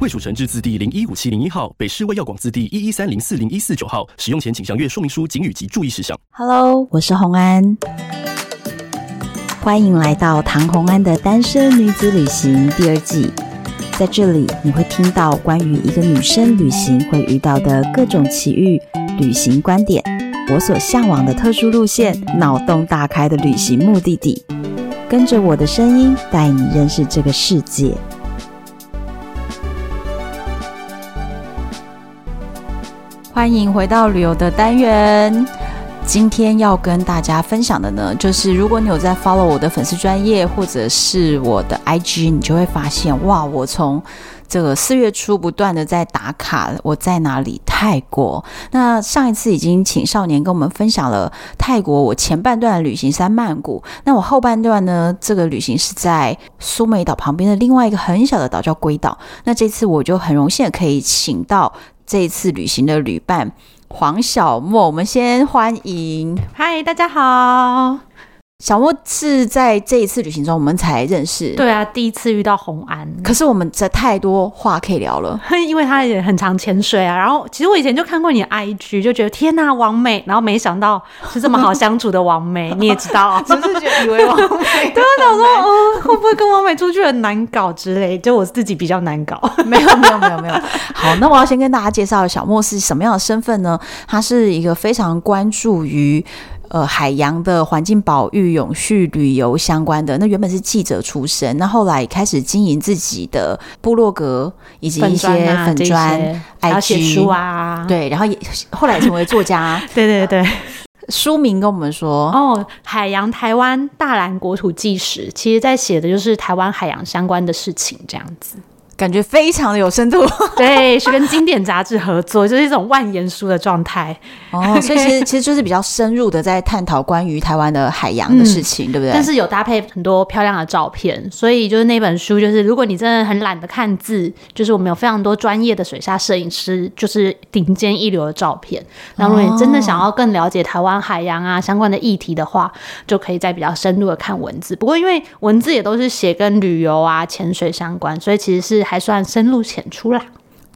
卫署成制字第零一五七零一号，北市卫药广字第一一三零四零一四九号。使用前请详阅说明书、警语及注意事项。Hello，我是洪安。欢迎来到唐红安的单身女子旅行第二季，在这里你会听到关于一个女生旅行会遇到的各种奇遇、旅行观点，我所向往的特殊路线，脑洞大开的旅行目的地，跟着我的声音带你认识这个世界。欢迎回到旅游的单元。今天要跟大家分享的呢，就是如果你有在 follow 我的粉丝专业或者是我的 IG，你就会发现，哇，我从这个四月初不断的在打卡，我在哪里？泰国。那上一次已经请少年跟我们分享了泰国我前半段的旅行在曼谷，那我后半段呢，这个旅行是在苏梅岛旁边的另外一个很小的岛叫龟岛。那这次我就很荣幸可以请到这一次旅行的旅伴。黄小莫，我们先欢迎。嗨，大家好。小莫是在这一次旅行中我们才认识，对啊，第一次遇到红安。可是我们这太多话可以聊了，因为他也很常潜水啊。然后其实我以前就看过你的 IG，就觉得天呐，王美。然后没想到是这么好相处的王美，你也知道，只是觉得以为王美。对啊，想说哦，会不会跟王美出去很难搞之类？就我自己比较难搞。没有，没有，没有，没有。好，那我要先跟大家介绍小莫是什么样的身份呢？他是一个非常关注于。呃，海洋的环境保育、永续旅游相关的，那原本是记者出身，那后来开始经营自己的部落格以及一些粉专、IG 写书啊，对，然后也后来成为作家，对对对，书名跟我们说哦，《海洋台湾大蓝国土纪实》，其实在写的就是台湾海洋相关的事情，这样子。感觉非常的有深度，对，是跟经典杂志合作，就是一种万言书的状态。哦，所以其实 其实就是比较深入的在探讨关于台湾的海洋的事情，嗯，对不对？但是有搭配很多漂亮的照片，所以就是那本书，就是如果你真的很懒得看字，就是我们有非常多专业的水下摄影师，就是顶尖一流的照片。然后如果你真的想要更了解台湾海洋啊相关的议题的话，就可以再比较深入的看文字。不过因为文字也都是写跟旅游啊潜水相关，所以其实是。还算深入浅出啦。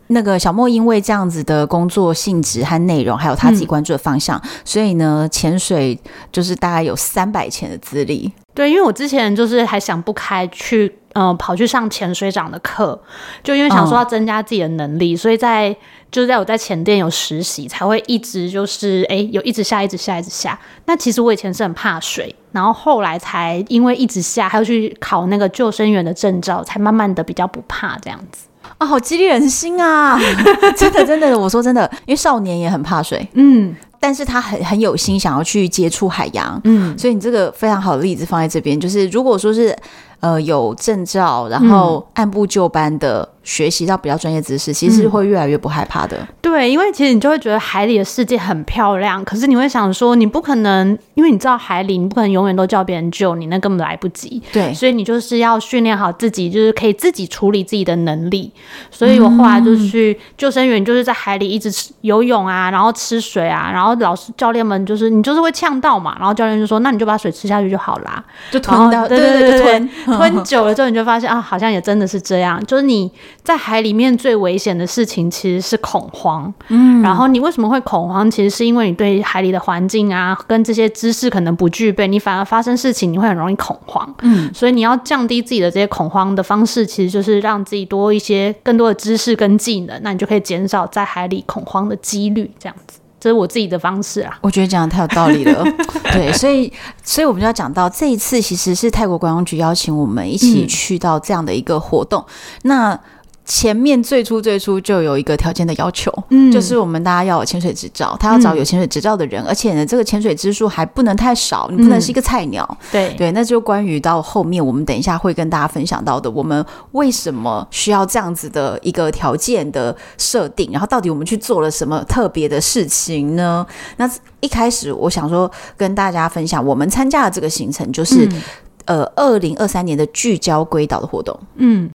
那个小莫因为这样子的工作性质和内容，还有他自己关注的方向，嗯、所以呢，潜水就是大概有三百潜的资历。对，因为我之前就是还想不开去，呃，跑去上潜水长的课，就因为想说要增加自己的能力，嗯、所以在就是在我在前店有实习，才会一直就是哎，有一直下，一直下，一直下。那其实我以前是很怕水，然后后来才因为一直下，还要去考那个救生员的证照，才慢慢的比较不怕这样子。啊、哦，好激励人心啊！真的，真的，我说真的，因为少年也很怕水，嗯，但是他很很有心想要去接触海洋，嗯，所以你这个非常好的例子放在这边，就是如果说是呃有证照，然后按部就班的。嗯学习到比较专业知识，其实会越来越不害怕的。嗯。对，因为其实你就会觉得海里的世界很漂亮，可是你会想说，你不可能，因为你知道海里，你不可能永远都叫别人救你，那根本来不及。对，所以你就是要训练好自己，就是可以自己处理自己的能力。所以我后来就去救生员，就是在海里一直游泳啊，然后吃水啊，然后老师教练们就是你就是会呛到嘛，然后教练就说，那你就把水吃下去就好啦，就吞到，对对对，对，就吞 吞久了之后，你就发现啊，好像也真的是这样，就是你。在海里面最危险的事情其实是恐慌，嗯，然后你为什么会恐慌？其实是因为你对海里的环境啊，跟这些知识可能不具备，你反而发生事情你会很容易恐慌，嗯，所以你要降低自己的这些恐慌的方式，其实就是让自己多一些更多的知识跟技能，那你就可以减少在海里恐慌的几率，这样子，这是我自己的方式啊。我觉得讲的太有道理了，对，所以，所以我们就要讲到这一次，其实是泰国观光局邀请我们一起去到这样的一个活动，嗯、那。前面最初最初就有一个条件的要求，嗯，就是我们大家要有潜水执照，他要找有潜水执照的人，嗯、而且呢，这个潜水支数还不能太少，你不能是一个菜鸟。嗯、对对，那就关于到后面我们等一下会跟大家分享到的，我们为什么需要这样子的一个条件的设定，然后到底我们去做了什么特别的事情呢？那一开始我想说跟大家分享，我们参加的这个行程就是、嗯、呃，二零二三年的聚焦归岛的活动，嗯。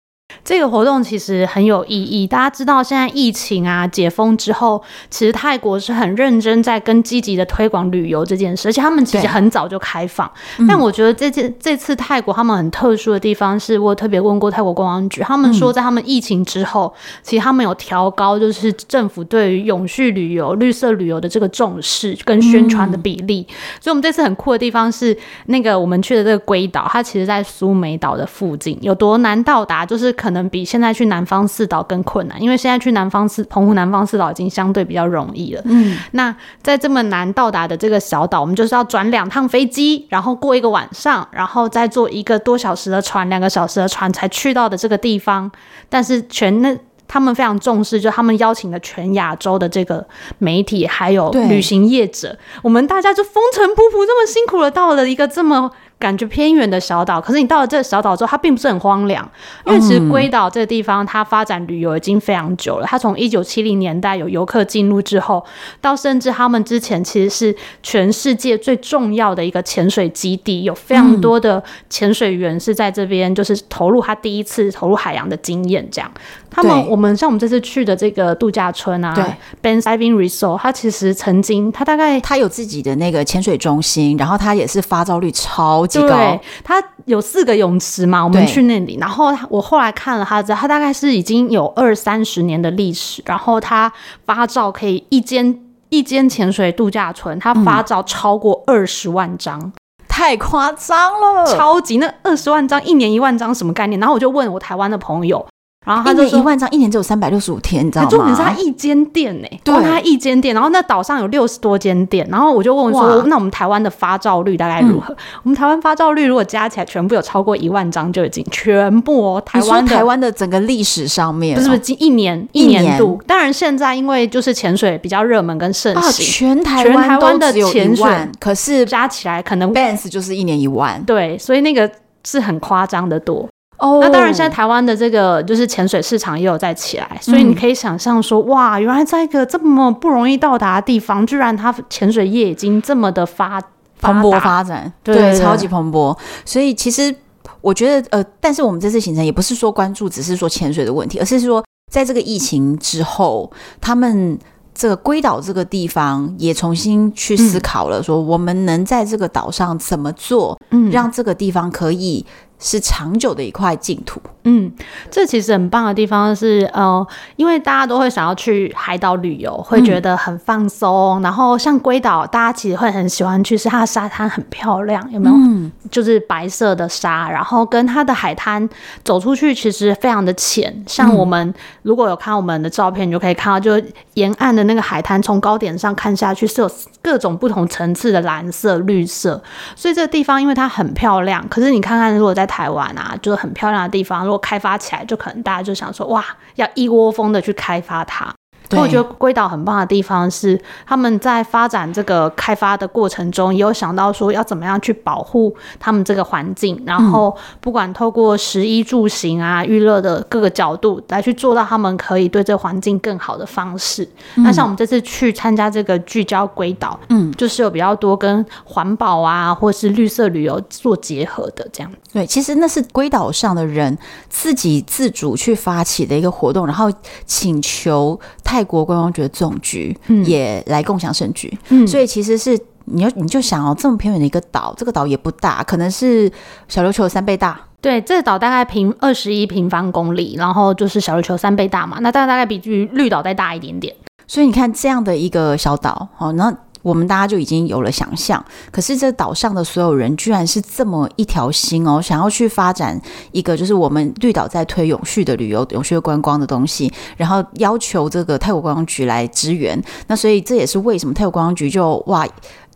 这个活动其实很有意义。大家知道，现在疫情啊解封之后，其实泰国是很认真在跟积极的推广旅游这件事，而且他们其实很早就开放。但我觉得这次这次泰国他们很特殊的地方是，我特别问过泰国公安局，他们说在他们疫情之后，其实他们有调高，就是政府对于永续旅游、绿色旅游的这个重视跟宣传的比例。所以，我们这次很酷的地方是，那个我们去的这个龟岛，它其实在苏梅岛的附近，有多难到达？就是可能比现在去南方四岛更困难，因为现在去南方四澎湖南方四岛已经相对比较容易了。嗯，那在这么难到达的这个小岛，我们就是要转两趟飞机，然后过一个晚上，然后再坐一个多小时的船，两个小时的船才去到的这个地方。但是全那他们非常重视，就他们邀请了全亚洲的这个媒体还有旅行业者，我们大家就风尘仆仆这么辛苦的到了一个这么。感觉偏远的小岛，可是你到了这个小岛之后，它并不是很荒凉，因为其实龟岛这个地方它发展旅游已经非常久了。它从一九七零年代有游客进入之后，到甚至他们之前其实是全世界最重要的一个潜水基地，有非常多的潜水员是在这边，就是投入他第一次投入海洋的经验。这样，他们我们像我们这次去的这个度假村啊，对，Ban Diving Resort，它其实曾经它大概它有自己的那个潜水中心，然后它也是发照率超。对，它有四个泳池嘛，我们去那里，然后我后来看了它，它大概是已经有二三十年的历史，然后它发照可以一间一间潜水度假村，它发照超过二十万张，嗯，太夸张了，超级那二十万张，一年一万张什么概念？然后我就问我台湾的朋友。然后他就一万张，一年只有三百六十五天，你知道吗？重点是他一间店呢，对，他一间店，然后那岛上有六十多间店，然后我就问说，那我们台湾的发照率大概如何？我们台湾发照率如果加起来全部有超过一万张就已经全部哦。台湾台湾的整个历史上面不是不是一年一年度？当然现在因为就是潜水比较热门跟盛行，全台湾的潜水可是加起来可能 Bands 就是一年一万，对，所以那个是很夸张的多。哦，oh, 那当然，现在台湾的这个就是潜水市场也有在起来，所以你可以想象说，嗯、哇，原来在一个这么不容易到达的地方，居然它潜水业已经这么的发蓬勃发展，对，超级蓬勃。所以其实我觉得，呃，但是我们这次行程也不是说关注只是说潜水的问题，而是说在这个疫情之后，他们这个龟岛这个地方也重新去思考了，说我们能在这个岛上怎么做，嗯，让这个地方可以。是长久的一块净土。嗯，这其实很棒的地方是，呃，因为大家都会想要去海岛旅游，会觉得很放松。嗯、然后像龟岛，大家其实会很喜欢去，是它的沙滩很漂亮，有没有？嗯、就是白色的沙，然后跟它的海滩走出去其实非常的浅。像我们如果有看我们的照片，你就可以看到，就沿岸的那个海滩，从高点上看下去是有各种不同层次的蓝色、绿色。所以这个地方因为它很漂亮，可是你看看如果在台湾啊，就是很漂亮的地方，如果开发起来，就可能大家就想说，哇，要一窝蜂的去开发它。对我觉得龟岛很棒的地方是，他们在发展这个开发的过程中，也有想到说要怎么样去保护他们这个环境，然后不管透过食衣住行啊、娱乐的各个角度来去做到他们可以对这环境更好的方式。嗯、那像我们这次去参加这个聚焦龟岛，嗯，就是有比较多跟环保啊，或是绿色旅游做结合的这样。对，其实那是龟岛上的人自己自主去发起的一个活动，然后请求泰国观光局的总局也来共享盛举。嗯，所以其实是你要你就想哦，这么偏远的一个岛，这个岛也不大，可能是小琉球的三倍大。对，这个岛大概平二十一平方公里，然后就是小琉球三倍大嘛，那大概大概比绿岛再大一点点。所以你看这样的一个小岛，哦，那。我们大家就已经有了想象，可是这岛上的所有人居然是这么一条心哦，想要去发展一个就是我们绿岛在推永续的旅游、永续的观光的东西，然后要求这个泰国观光局来支援。那所以这也是为什么泰国观光局就哇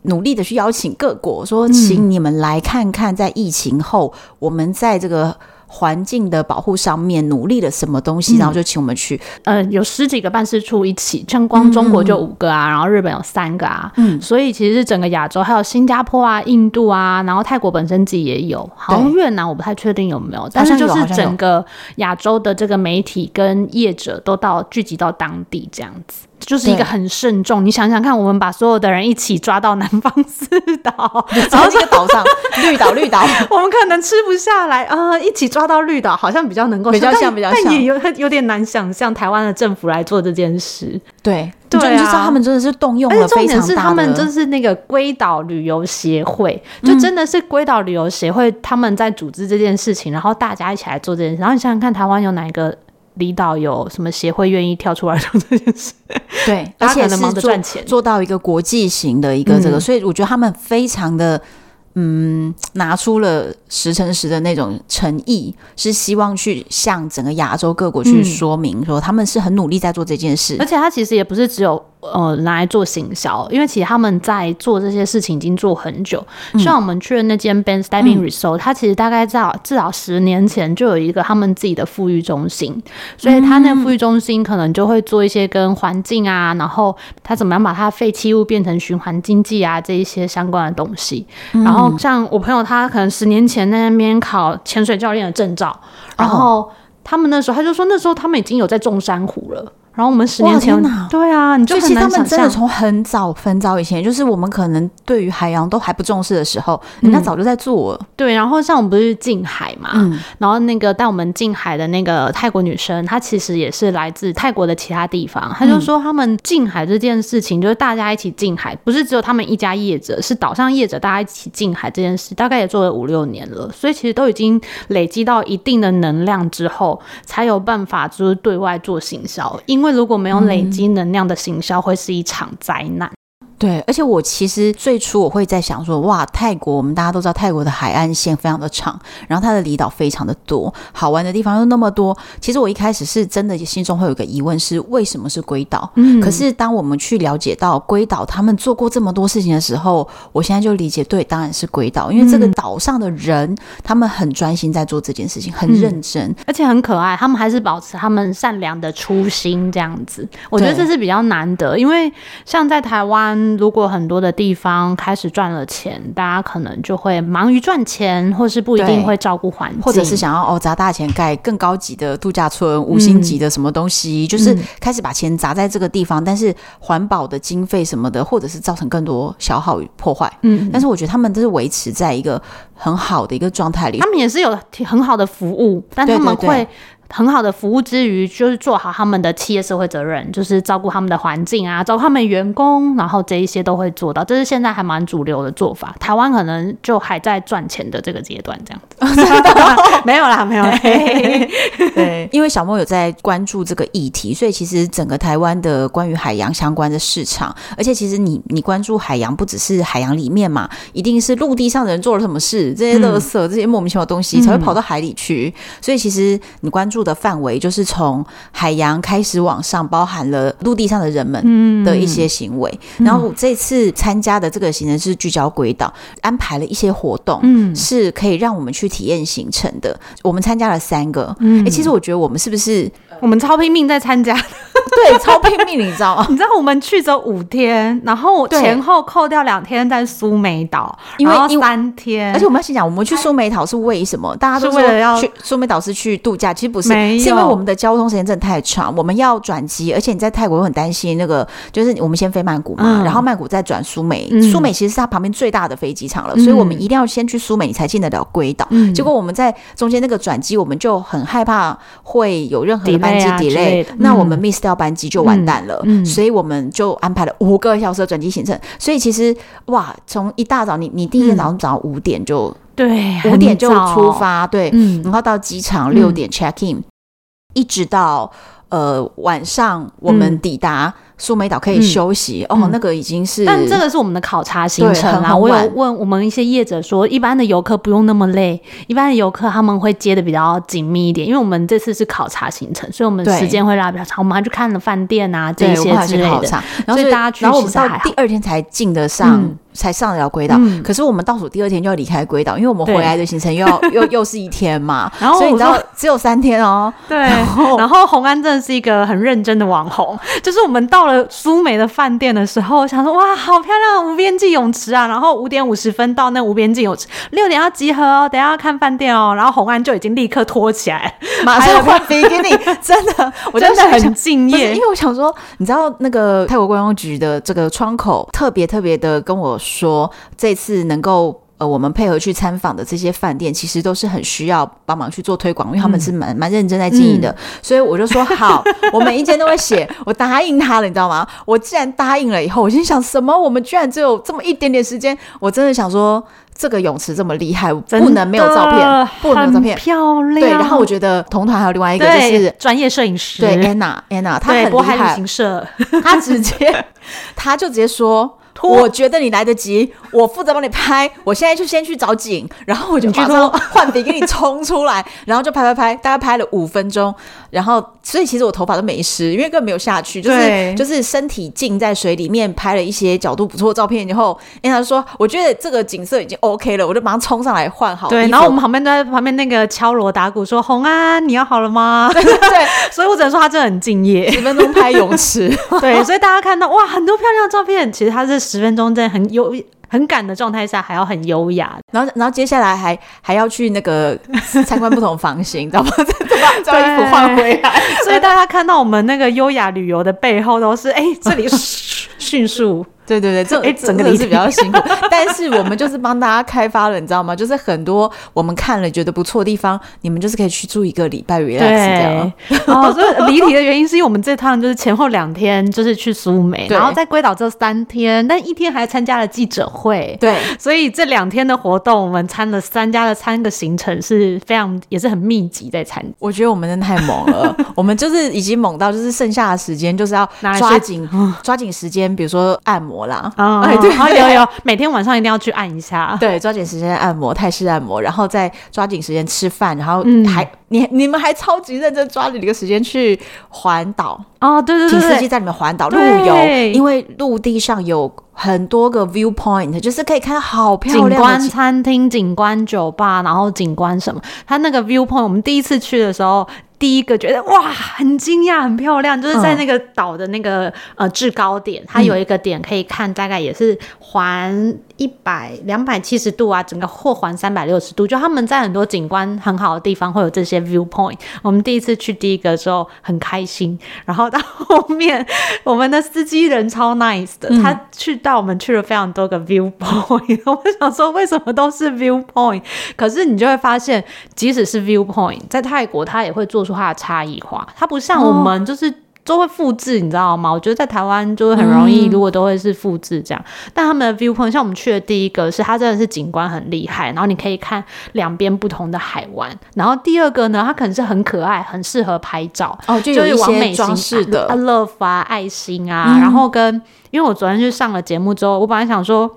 努力的去邀请各国说，请你们来看看，在疫情后我们在这个。环境的保护上面努力了什么东西，嗯、然后就请我们去。呃，有十几个办事处一起，像光中国就五个啊，嗯、然后日本有三个啊，嗯，所以其实是整个亚洲还有新加坡啊、印度啊，然后泰国本身自己也有，好像越南我不太确定有没有，但是就是整个亚洲的这个媒体跟业者都到聚集到当地这样子。就是一个很慎重，你想想看，我们把所有的人一起抓到南方四岛，然后这个岛上 绿岛绿岛，我们可能吃不下来啊、呃！一起抓到绿岛，好像比较能够比较像，比较像，但也有有点难想象台湾的政府来做这件事。对，对啊，你就知道他们真的是动用了非常大的。重点是他们就是那个龟岛旅游协会，就真的是龟岛旅游协会他们在组织这件事情，然后大家一起来做这件事。然后你想想看，台湾有哪一个？离岛有什么协会愿意跳出来做这件事？对，而且是赚钱，做到一个国际型的一个这个，嗯、所以我觉得他们非常的嗯，拿出了十乘十的那种诚意，是希望去向整个亚洲各国去说明，说他们是很努力在做这件事。而且他其实也不是只有。呃，拿来做行销，因为其实他们在做这些事情已经做很久。嗯、像我们去的那间 Ben's Diving Resort，、嗯、它其实大概在至少十年前就有一个他们自己的富裕中心，所以他那个复育中心可能就会做一些跟环境啊，然后他怎么样把它废弃物变成循环经济啊这一些相关的东西。嗯、然后像我朋友他可能十年前在那边考潜水教练的证照，然后他们那时候他就说那时候他们已经有在种珊瑚了。然后我们十年前，对啊，你就很难想象。其实他们真的从很早很早以前，就是我们可能对于海洋都还不重视的时候，人家早就在做了。嗯。对，然后像我们不是近海嘛，嗯，然后那个带我们近海的那个泰国女生，她其实也是来自泰国的其他地方。她就说他们近海这件事情，就是大家一起近海，不是只有他们一家业者，是岛上业者大家一起近海这件事，大概也做了五六年了。所以其实都已经累积到一定的能量之后，才有办法就是对外做行销。因为如果没有累积能量的行销，会是一场灾难。对，而且我其实最初我会在想说，哇，泰国我们大家都知道，泰国的海岸线非常的长，然后它的离岛非常的多，好玩的地方又那么多。其实我一开始是真的心中会有个疑问，是为什么是龟岛？嗯，可是当我们去了解到龟岛他们做过这么多事情的时候，我现在就理解，对，当然是龟岛，因为这个岛上的人他们很专心在做这件事情，很认真，嗯，而且很可爱，他们还是保持他们善良的初心这样子。我觉得这是比较难得，因为像在台湾。如果很多的地方开始赚了钱，大家可能就会忙于赚钱，或是不一定会照顾环境，或者是想要哦砸大钱盖更高级的度假村、五星级的什么东西，嗯、就是开始把钱砸在这个地方，嗯、但是环保的经费什么的，或者是造成更多消耗与破坏。嗯，但是我觉得他们都是维持在一个很好的一个状态里，他们也是有很好的服务，但他们会。很好的服务之余，就是做好他们的企业社会责任，就是照顾他们的环境啊，照顾他们员工，然后这一些都会做到。这是现在还蛮主流的做法。台湾可能就还在赚钱的这个阶段，这样子。没有啦，没有 啦。对，因为小莫有在关注这个议题，所以其实整个台湾的关于海洋相关的市场，而且其实你你关注海洋，不只是海洋里面嘛，一定是陆地上的人做了什么事，这些垃圾、嗯、这些莫名其妙的东西才会跑到海里去。嗯、所以其实你关注。的范围就是从海洋开始往上，包含了陆地上的人们的一些行为。嗯、然后这次参加的这个行程是聚焦鬼岛，安排了一些活动，嗯，是可以让我们去体验行程的。我们参加了三个，嗯，哎，其实我觉得我们是不是我们超拼命在参加？对，超拼命，你知道吗？你知道我们去走五天，然后前后扣掉两天在苏梅岛，因为三天。而且我们要先讲，我们去苏梅岛是为什么？大家都说去苏梅岛是去度假，其实不是。是因为我们的交通时间真的太长，我们要转机，而且你在泰国又很担心那个，就是我们先飞曼谷嘛，嗯、然后曼谷再转苏梅，苏、嗯、梅其实是它旁边最大的飞机场了，嗯、所以我们一定要先去苏梅，你才进得了龟岛。嗯、结果我们在中间那个转机，我们就很害怕会有任何的班机 delay，、啊、那我们 miss 掉班机就完蛋了，嗯嗯、所以我们就安排了五个小时的转机行程。所以其实哇，从一大早你你第一天早上早上五点就对五点就出发，对，嗯、然后到机场六点 check in。嗯一直到呃晚上，我们抵达苏梅岛可以休息、嗯、哦。那个已经是，但这个是我们的考察行程啊。我有问我们一些业者说，一般的游客不用那么累，一般的游客他们会接的比较紧密一点，因为我们这次是考察行程，所以我们时间会拉比较长。我们还去看了饭店啊这些之类的，然后所以大家去，然后我们到第二天才进得上。嗯才上得了归岛。嗯可是我们倒数第二天就要离开归岛，因为我们回来的行程又要 又又是一天嘛。然后所以你知道只有三天哦。对，然后然后红安真的是一个很认真的网红，就是我们到了苏梅的饭店的时候，想说哇，好漂亮的无边际泳池啊！然后五点五十分到那无边际泳池，六点要集合哦，等下要看饭店哦。然后红安就已经立刻拖起来，马上换比基尼，真的，我真的很敬业因。为我想说，你知道那个泰国观光局的这个窗口特别特别的跟我说，这次能够。呃，我们配合去参访的这些饭店，其实都是很需要帮忙去做推广，因为他们是蛮蛮认真在经营的，嗯、所以我就说好，我每一间都会写，我答应他了，你知道吗？我既然答应了以后，我心想什么？我们居然只有这么一点点时间，我真的想说，这个泳池这么厉害，不能没有照片，不能没有照片，漂亮。对，然后我觉得同团还有另外一个就是专业摄影师，对，Anna，Anna，她很厉害，旅行社，她直接，她就直接说。我觉得你来得及，我负责帮你拍。我现在就先去找景，然后我就马上 换笔给你冲出来，然后就拍拍拍，大概拍了五分钟。然后，所以其实我头发都没湿，因为根本没有下去，就是就是身体浸在水里面拍了一些角度不错的照片以后，因为他说我觉得这个景色已经 OK 了，我就马上冲上来换好。对，然后我们旁边都在旁边那个敲锣打鼓说：“红安，你要好了吗？”对对对，所以我只能说他真的很敬业，十分钟拍泳池。对，所以大家看到哇，很多漂亮的照片，其实他是十分钟在很优。很赶的状态下还要很优雅，然后然后接下来还还要去那个参观不同房型，知道吗？把这衣服换回来，所以大家看到我们那个优雅旅游的背后都是哎，这里迅速。对对对，这哎整个是比较辛苦，但是我们就是帮大家开发了，你知道吗？就是很多我们看了觉得不错的地方，你们就是可以去住一个礼拜 relax 这样。哦，所以离题的原因是因为我们这趟就是前后两天就是去苏梅，然后在龟岛这三天，但一天还参加了记者会。对，所以这两天的活动，我们参了三家的三个行程是非常也是很密集在参。我觉得我们真的太猛了，我们就是已经猛到就是剩下的时间就是要抓紧抓紧时间，比如说按摩。啦，哦、哎，对，有有，每天晚上一定要去按一下，对，抓紧时间按摩，泰式按摩，然后再抓紧时间吃饭，然后还、嗯、你你们还超级认真抓着一个时间去环岛哦，对对对，请司机在里面环岛路游，因为陆地上有很多个 view point，就是可以看到好漂亮的景观餐厅、景观酒吧，然后景观什么，它那个 view point，我们第一次去的时候。第一个觉得哇，很惊讶，很漂亮，就是在那个岛的那个、嗯、呃制高点，它有一个点可以看，大概也是环一百两百七十度啊，整个或环三百六十度，就他们在很多景观很好的地方会有这些 view point。我们第一次去第一个的时候很开心，然后到后面我们的司机人超 nice 的，嗯、他去带我们去了非常多个 view point。我想说为什么都是 view point，可是你就会发现，即使是 view point，在泰国他也会做出。它的差异化，它不像我们就是都会复制，你知道吗？我觉得在台湾就会很容易，如果都会是复制这样。但他们的 viewpoint，像我们去的第一个是它真的是景观很厉害，然后你可以看两边不同的海湾。然后第二个呢，它可能是很可爱，很适合拍照哦，就有一些装饰的 love 啊，爱心啊。然后跟因为我昨天去上了节目之后，我本来想说。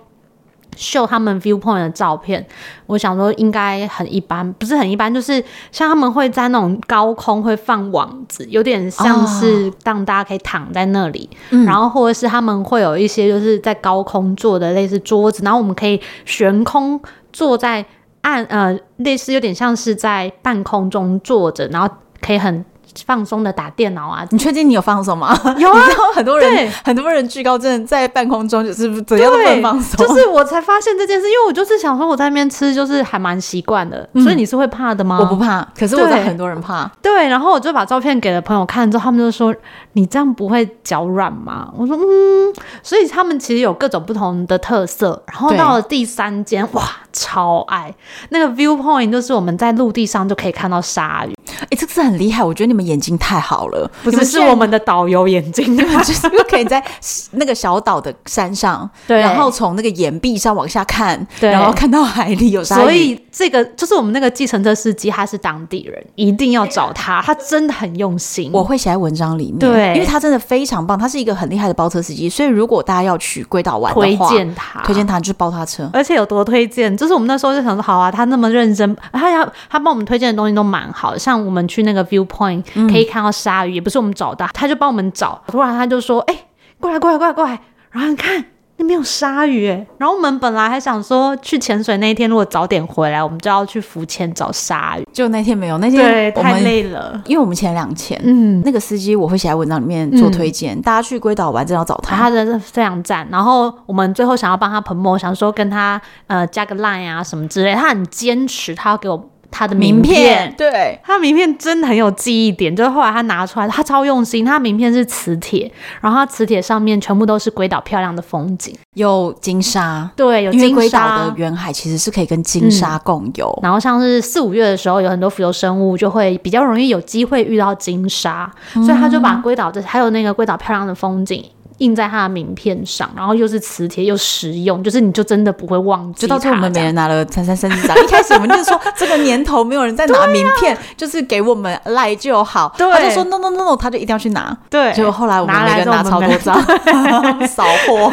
秀他们 viewpoint 的照片，我想说应该很一般，不是很一般，就是像他们会在那种高空会放网子，有点像是让大家可以躺在那里，哦、然后或者是他们会有一些就是在高空做的类似桌子，然后我们可以悬空坐在岸，呃，类似有点像是在半空中坐着，然后可以很。放松的打电脑啊？你确定你有放松吗？有啊，很多人很多人惧高症在半空中就是怎样都不放松。就是我才发现这件事，因为我就是想说我在那边吃，就是还蛮习惯的。嗯、所以你是会怕的吗？我不怕，可是我在很多人怕。对，对，然后我就把照片给了朋友看之后，他们就说：“你这样不会脚软吗？”我说：“嗯。”所以他们其实有各种不同的特色。然后到了第三间，哇，超爱。那个 view point，就是我们在陆地上就可以看到鲨鱼。哎、欸，这个是很厉害，我觉得你们眼睛太好了，不是是我们的导游眼睛，就是可以在那个小岛的山上，对，然后从那个岩壁上往下看，对，然后看到海里有鲨鱼。所以这个就是我们那个计程车司机，他是当地人，一定要找他，他真的很用心。我会写在文章里面，对，因为他真的非常棒，他是一个很厉害的包车司机。所以如果大家要去龟岛玩的话，推荐他，推荐他就是包他车，而且有多推荐，就是我们那时候就想说，好啊，他那么认真，他要他帮我们推荐的东西都蛮好的，像我们去那个 view。point 可以看到鲨鱼，嗯、也不是我们找的，他就帮我们找。突然他就说：“哎、欸，过来，过来，过来，过来！”然后你看那欸、没有鲨鱼哎。然后我们本来还想说去潜水那一天如果早点回来，我们就要去浮潜找鲨鱼。就那天没有，那天太累了，因为我们前两天。嗯，那个司机我会写在文章里面做推荐，嗯、大家去龟岛玩真的要找他，他真的非常赞。然后我们最后想要帮他 promote，想说跟他呃加个 line 啊什么之类，他很坚持，他要给我。他的名片，名片对，他名片真的很有记忆点。就是后来他拿出来，他超用心。他名片是磁铁，然后他磁铁上面全部都是龟岛漂亮的风景，有金沙，对，有金沙。因为龟岛的远海其实是可以跟金沙共游。嗯、然后像是四五月的时候，有很多浮游生物就会比较容易有机会遇到金沙，嗯、所以他就把龟岛这还有那个龟岛漂亮的风景。印在他的名片上，然后又是磁铁又实用，就是你就真的不会忘记。就到最后我们每人拿了三三三十张，一开始我们就说这个年头没有人在拿名片，啊、就是给我们赖就好。对，他就说 no no no no，他就一定要去拿。对，结果后来我们每个人拿超多张，扫货。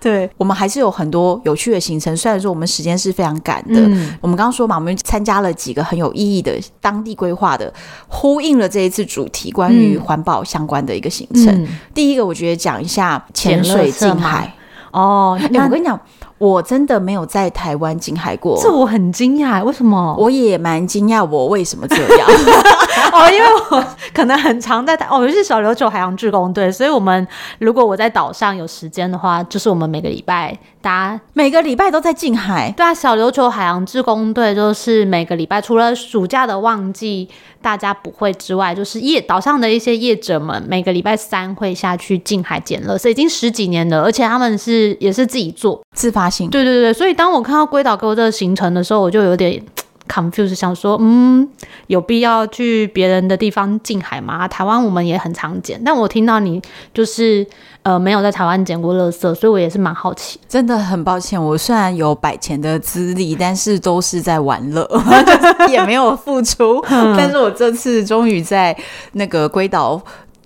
对，我们还是有很多有趣的行程，虽然说我们时间是非常赶的。嗯、我们刚刚说嘛，我们参加了几个很有意义的当地规划的，呼应了这一次主题关于环保相关的一个行程。嗯、第一个，我觉得讲一下。下潜水近海。哦，欸、我跟你讲，我真的没有在台湾近海过，这我很惊讶，为什么？我也蛮惊讶，我为什么这样？哦，因为我可能很常在台，哦，我是小琉球海洋志工队，所以我们如果我在岛上有时间的话，就是我们每个礼拜。大家每个礼拜都在近海，对啊，小琉球海洋志工队就是每个礼拜，除了暑假的旺季大家不会之外，就是业岛上的一些业者们每个礼拜三会下去近海捡垃圾，已经十几年了，而且他们是也是自己做自发性，对对对，所以当我看到龟岛给我这个行程的时候，我就有点 confused，想说，嗯，有必要去别人的地方近海吗？台湾我们也很常捡，但我听到你就是。呃，没有在台湾捡过垃圾，所以我也是蛮好奇。真的很抱歉，我虽然有百钱的资历，但是都是在玩乐，也没有付出。但是我这次终于在那个龟岛。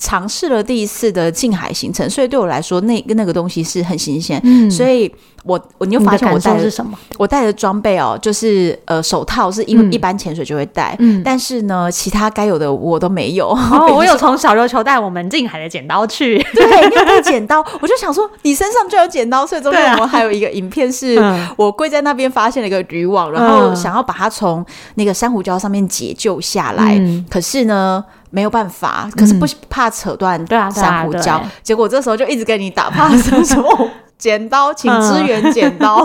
尝试了第一次的近海行程，所以对我来说，那个那个东西是很新鲜。嗯，所以我我你就发现我带的是什么？我带的装备哦，就是呃手套是因为一般潜水就会带，嗯，但是呢，其他该有的我都没有。哦，我有从小琉球带我们近海的剪刀去，对，你有带剪刀，我就想说你身上就有剪刀，所以中间我们还有一个影片，是我跪在那边发现了一个渔网，然后想要把它从那个珊瑚礁上面解救下来，可是呢。没有办法，可是不怕扯断珊瑚礁。结果这时候就一直跟你打，怕什么 什么剪刀，请支援剪刀。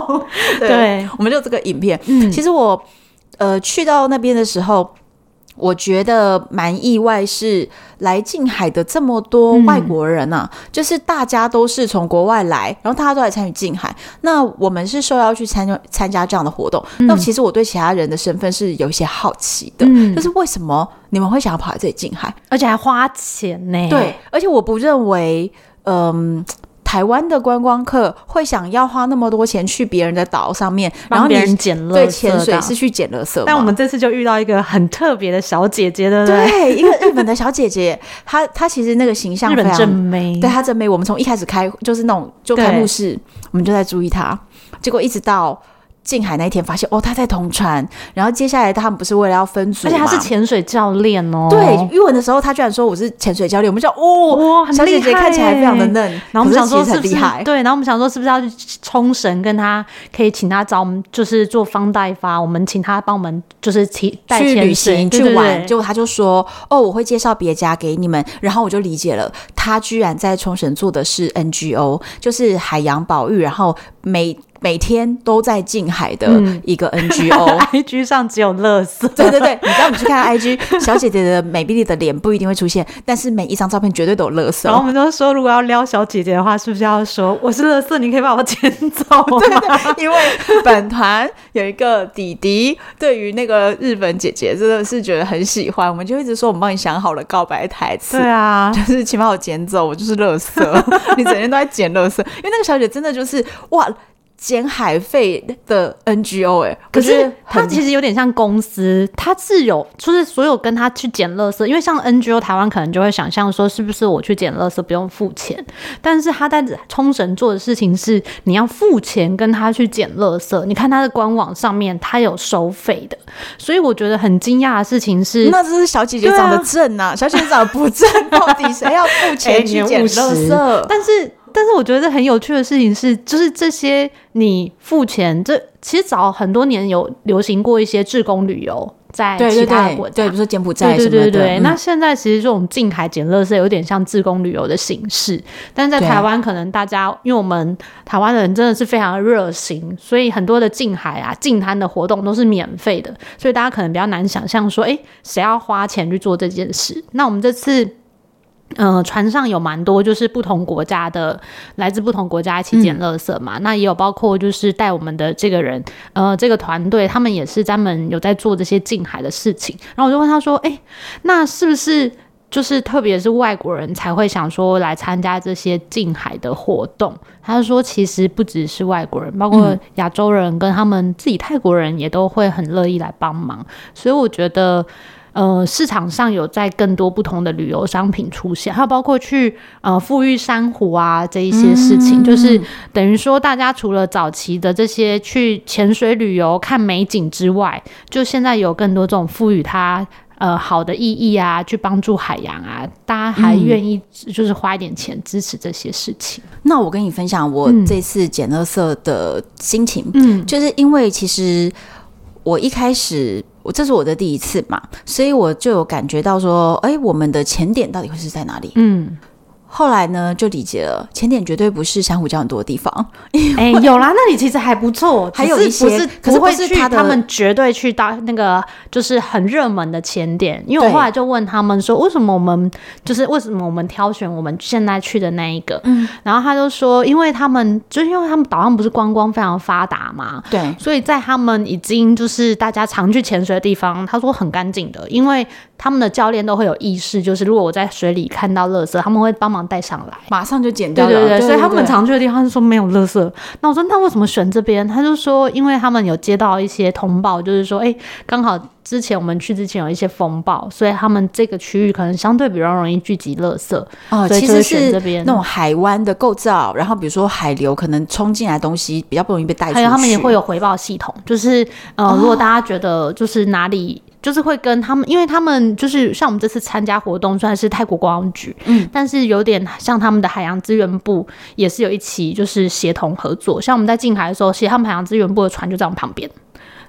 对，对我们就这个影片。嗯，其实我呃去到那边的时候。我觉得蛮意外，是来近海的这么多外国人啊，嗯、就是大家都是从国外来，然后大家都来参与近海。那我们是受邀去参加参加这样的活动。嗯、那其实我对其他人的身份是有一些好奇的，嗯、就是为什么你们会想要跑来这里近海，而且还花钱呢？对，而且我不认为，嗯。台湾的观光客会想要花那么多钱去别人的岛上面，然后别人捡垃圾，对，潜水是去捡垃圾。但我们这次就遇到一个很特别的小姐姐的，对，一个日本的小姐姐，她她其实那个形象非常正妹，对她正妹。我们从一开始开就是那种就开幕式，我们就在注意她，结果一直到。近海那一天发现哦，他在同船，然后接下来他们不是为了要分组，而且他是潜水教练哦。对，鱼塭的时候他居然说我是潜水教练，我们就哦，哇，小姐姐看起来非常的嫩，然后我们想说是不是对，然后我们想说是不是要去冲绳跟他可以请他找我们就是做方代发，我们请他帮我们就是去去旅行去玩，结果他就说哦，我会介绍别家给你们，然后我就理解了，他居然在冲绳做的是 NGO，就是海洋保育，然后每。每天都在近海的一个 NGO，IG 上只有垃圾。对对对，你知道你去看 IG，小姐姐的美丽的脸不一定会出现，但是每一张照片绝对都有垃圾。然后我们都说，如果要撩小姐姐的话，是不是要说我是垃圾，你可以把我捡走？对对，因为本团有一个弟弟，对于那个日本姐姐真的是觉得很喜欢，我们就一直说我们帮你想好了告白台词。对啊，就是请把我捡走，我就是垃圾，你整天都在捡垃圾。因为那个小姐真的就是哇。捡海费的 NGO 哎、欸，可是它其实有点像公司，它是有就是所有跟他去捡垃圾，因为像 NGO 台湾可能就会想象说是不是我去捡垃圾不用付钱，但是他在冲绳做的事情是你要付钱跟他去捡垃圾，你看他的官网上面他有收费的，所以我觉得很惊讶的事情是，那这是小姐姐长得正啊，啊小姐姐长得不正，到底谁要付钱去捡垃圾？但是。但是我觉得很有趣的事情是，就是这些你付钱，这其实早很多年有流行过一些志工旅游。在其他国家，对，比如说柬埔寨什么的。对对对对，嗯、那现在其实这种近海捡垃圾有点像志工旅游的形式，但在台湾可能大家，因为我们台湾人真的是非常的热心，所以很多的近海啊、近滩的活动都是免费的，所以大家可能比较难想象说，哎，谁要花钱去做这件事？那我们这次。呃，船上有蛮多，就是不同国家的，来自不同国家一起捡垃圾嘛。嗯、那也有包括就是带我们的这个人，呃，这个团队他们也是专门有在做这些近海的事情。然后我就问他说：“哎、欸，那是不是就是特别是外国人才会想说来参加这些近海的活动？”他就说：“其实不只是外国人，包括亚洲人跟他们自己泰国人也都会很乐意来帮忙。”所以我觉得。呃，市场上有在更多不同的旅游商品出现，还有包括去呃富裕珊瑚啊这一些事情，嗯、就是等于说大家除了早期的这些去潜水旅游看美景之外，就现在有更多这种赋予它呃好的意义啊，去帮助海洋啊，大家还愿意就是花一点钱支持这些事情。嗯、那我跟你分享我这次捡垃圾的心情，嗯，就是因为其实我一开始。我这是我的第一次嘛，所以我就有感觉到说，哎，我们的前点到底会是在哪里？嗯。后来呢，就理解了，潜点绝对不是珊瑚礁很多的地方。哎、欸，有啦，那里其实还不错，还有一些，不是可是不会去他们绝对去到那个就是很热门的潜点。因为我后来就问他们说，为什么我们就是为什么我们挑选我们现在去的那一个？嗯，然后他就说，因为他们就是因为他们岛上不是观光非常发达嘛，对，所以在他们已经就是大家常去潜水的地方，他说很干净的，因为他们的教练都会有意识，就是如果我在水里看到垃圾，他们会帮忙。带上来，马上就剪掉了。对对对，所以他们常去的地方是说没有垃圾。那我说，那为什么选这边？他就说，因为他们有接到一些通报，就是说，哎，刚好之前我们去之前有一些风暴，所以他们这个区域可能相对比较容易聚集垃圾。哦，其实是这边那种海湾的构造，然后比如说海流可能冲进来的东西比较不容易被带出去。还有他们也会有回报系统，就是呃，如果大家觉得就是哪里。就是会跟他们，因为他们就是像我们这次参加活动，虽然是泰国观光局，嗯，但是有点像他们的海洋资源部也是有一起就是协同合作。像我们在近海的时候，其实他们海洋资源部的船就在我们旁边。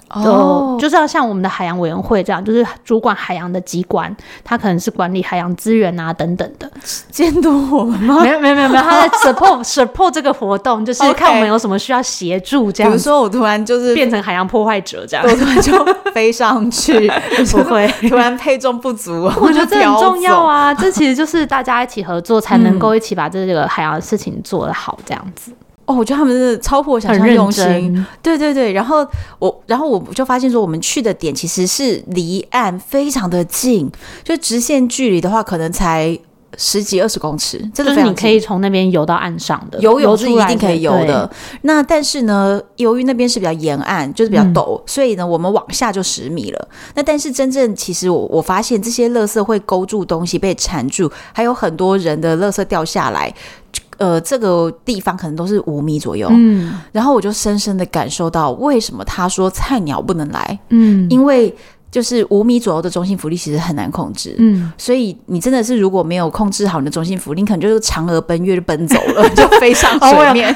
哦，就是要像我们的海洋委员会这样，就是主管海洋的机关，他可能是管理海洋资源啊等等的，监督我们吗？没有没有没有没有，他在 support support 这个活动，就是看我们有什么需要协助这样。比如说我突然就是变成海洋破坏者这样，我突然就飞上去，不会。突然配重不足，我觉得这很重要啊，这其实就是大家一起合作才能够一起把这个海洋的事情做得好这样子。哦，我觉得他们真的超乎我想象用心，对对对。然后我，然后我就发现说，我们去的点其实是离岸非常的近，就直线距离的话，可能才十几二十公尺，真的就是你可以从那边游到岸上的，游泳是一定可以游的。那但是呢，由于那边是比较沿岸，就是比较陡，嗯、所以呢，我们往下就十米了。那但是真正其实我我发现这些垃圾会勾住东西被缠住，还有很多人的垃圾掉下来。呃，这个地方可能都是五米左右，嗯，然后我就深深的感受到为什么他说菜鸟不能来，嗯，因为。就是五米左右的中性浮力其实很难控制，嗯，所以你真的是如果没有控制好你的中性浮力，你可能就是嫦娥奔月就奔走了，就飞上水面。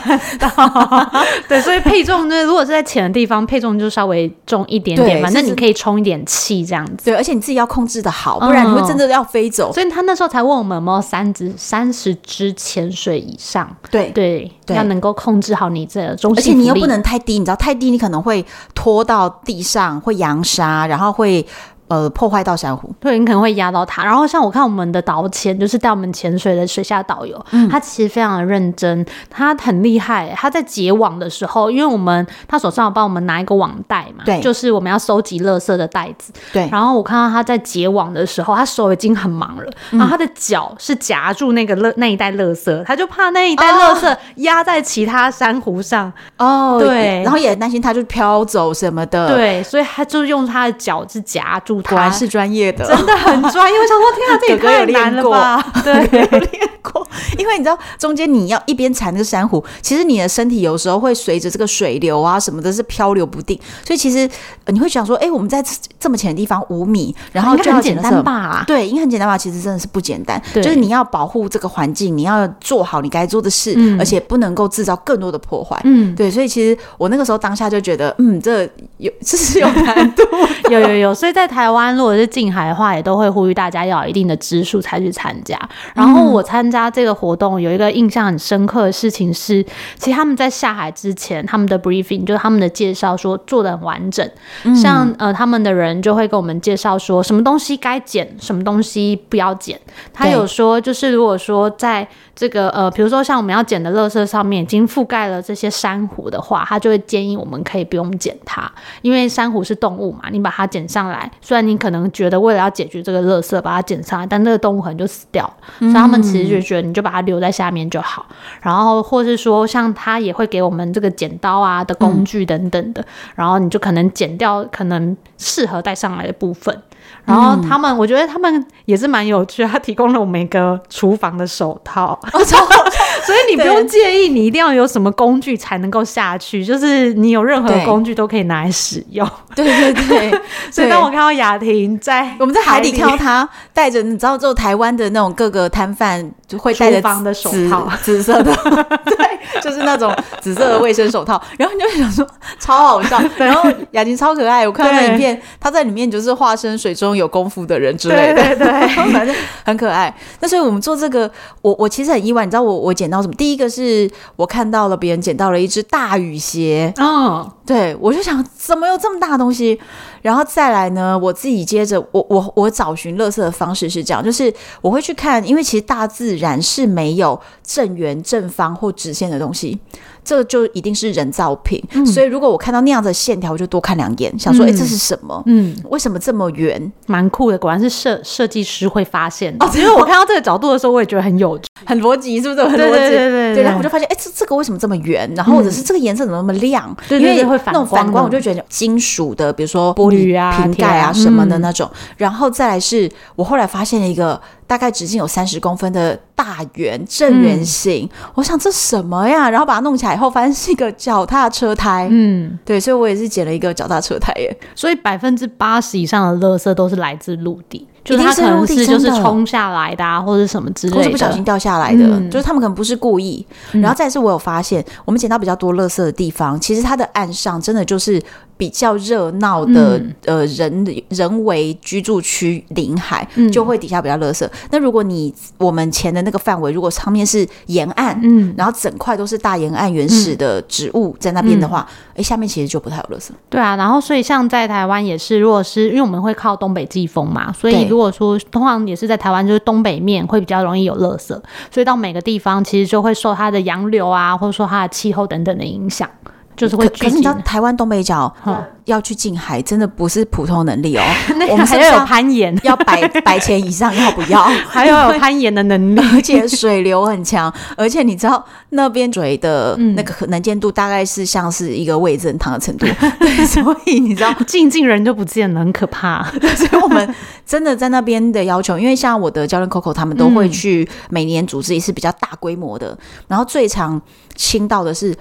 对，所以配重呢，如果是在浅的地方，配重就稍微重一点点嘛，那你可以充一点气这样子。对，而且你自己要控制的好，不然你会真的要飞走。所以他那时候才问我们有没有三只三十只潜水以上，对。对，要能够控制好你这中性浮力，而且你又不能太低，你知道太低你可能会拖到地上，会扬沙，然后会。会呃破坏到珊瑚，对，你可能会压到它。然后像我看我们的导潜，就是带我们潜水的水下导游，嗯、他其实非常的认真，他很厉害。他在结网的时候，因为我们他手上有帮我们拿一个网袋嘛，对，就是我们要收集垃圾的袋子，对。然后我看到他在结网的时候，他手已经很忙了，然后他的脚是夹住那个垃那一袋垃圾，他就怕那一袋垃圾压在其他珊瑚上哦，对。然后也担心它就飘走什么的，对，所以他就用他的脚是夹住。果然是专业的，真的很专业。我想说，天啊，这也太难了吧？对，过。因为你知道中间你要一边缠那个珊瑚，其实你的身体有时候会随着这个水流啊什么的，是漂流不定。所以其实你会想说，哎，我们在这么浅的地方五米，然后就要简单吧？对，应该很简单吧？其实真的是不简单，对就是你要保护这个环境，你要做好你该做的事，嗯、而且不能够制造更多的破坏。嗯，对，所以其实我那个时候当下就觉得，嗯，这有这是有难度，有有有。所以在台湾，如果是近海的话，也都会呼吁大家要有一定的支数才去参加。然后我参加这个活动，有一个印象很深刻的事情是，其实他们在下海之前，他们的 briefing 就是他们的介绍说做的很完整。像呃，他们的人就会跟我们介绍说，什么东西该捡，什么东西不要捡。他有说，就是如果说在这个呃，比如说像我们要捡的垃圾上面已经覆盖了这些珊瑚的话，他就会建议我们可以不用捡它，因为珊瑚是动物嘛，你把它捡上来，虽然你可能觉得为了要解决这个垃圾把它捡上来，但那个动物可能就死掉了，所以他们其实就觉得你就把它留在下面就好。然后或是说，像他也会给我们这个剪刀啊的工具等等的，然后你就可能剪掉可能适合带上来的部分。然后他们，我觉得他们也是蛮有趣，他提供了我们一个厨房的手套，所以你不用介意，你一定要有什么工具才能够下去，就是你有任何工具都可以拿来使用。对对对，所以当我看到雅婷在我们在海里看到她带着，你知道，就台湾的那种各个摊贩就会戴着的手套，紫色的，对，就是那种紫色的卫生手套。然后你就想说超好笑，然后雅婷超可爱，我看到那影片，她在里面就是化身水中有功夫的人之类的，对对对，反正很可爱。那所以我们做这个，我我其实很意外，你知道我我捡到什么？第一个是我看到了别人捡到了一只大雨鞋，嗯，对我就想怎么有这么大的东西？然后再来呢，我自己接着我我我找寻乐色的方式是这样，就是我会去看，因为其实大自然是没有正圆、正方或直线的东西。这个就一定是人造品，嗯、所以如果我看到那样的线条，我就多看两眼，想说，哎、嗯，这是什么？嗯，为什么这么圆？蛮酷的，果然是设设计师会发现的。哦，因为我看到这个角度的时候，我也觉得很有趣，很逻辑，是不是？很逻辑，对对对对，对。然后我就发现，哎，这这个为什么这么圆？然后或者是这个颜色怎么那么亮？对对对，会反光。反光，我就觉得金属的，比如说玻璃啊、瓶盖啊什么的那种。然后再来是我后来发现了一个。大概直径有三十公分的大圆正圆形，嗯、我想这什么呀？然后把它弄起来以后，发现是一个脚踏车胎。嗯，对，所以我也是捡了一个脚踏车胎耶。所以百分之八十以上的垃圾都是来自陆地。就是它可能是就是冲下来的啊，或者什么之类的，或是不小心掉下来的，嗯、就是他们可能不是故意。嗯、然后再是，我有发现，我们捡到比较多垃圾的地方，其实它的岸上真的就是比较热闹的，嗯、呃，人人为居住区临海，嗯、就会底下比较垃圾。那如果你我们前的那个范围，如果上面是沿岸，嗯，然后整块都是大沿岸原始的植物在那边的话，哎、嗯，下面其实就不太有垃圾。对啊，然后所以像在台湾也是，如果是因为我们会靠东北季风嘛，所以。如果说通常也是在台湾，就是东北面会比较容易有垃圾，所以到每个地方其实就会受它的洋流啊，或者说它的气候等等的影响，就是会。可是你知道台湾东北角？嗯要去近海，真的不是普通能力哦。我们还要有攀岩，要百 百钱以上，要不要？还要有攀岩的能力，而且水流很强，而且你知道那边水的那个能见度大概是像是一个味噌汤的程度，对，所以你知道近近人就不见了，很可怕。所以我们真的在那边的要求，因为像我的教练 Coco 他们都会去每年组织一次比较大规模的，然后最常清到的是。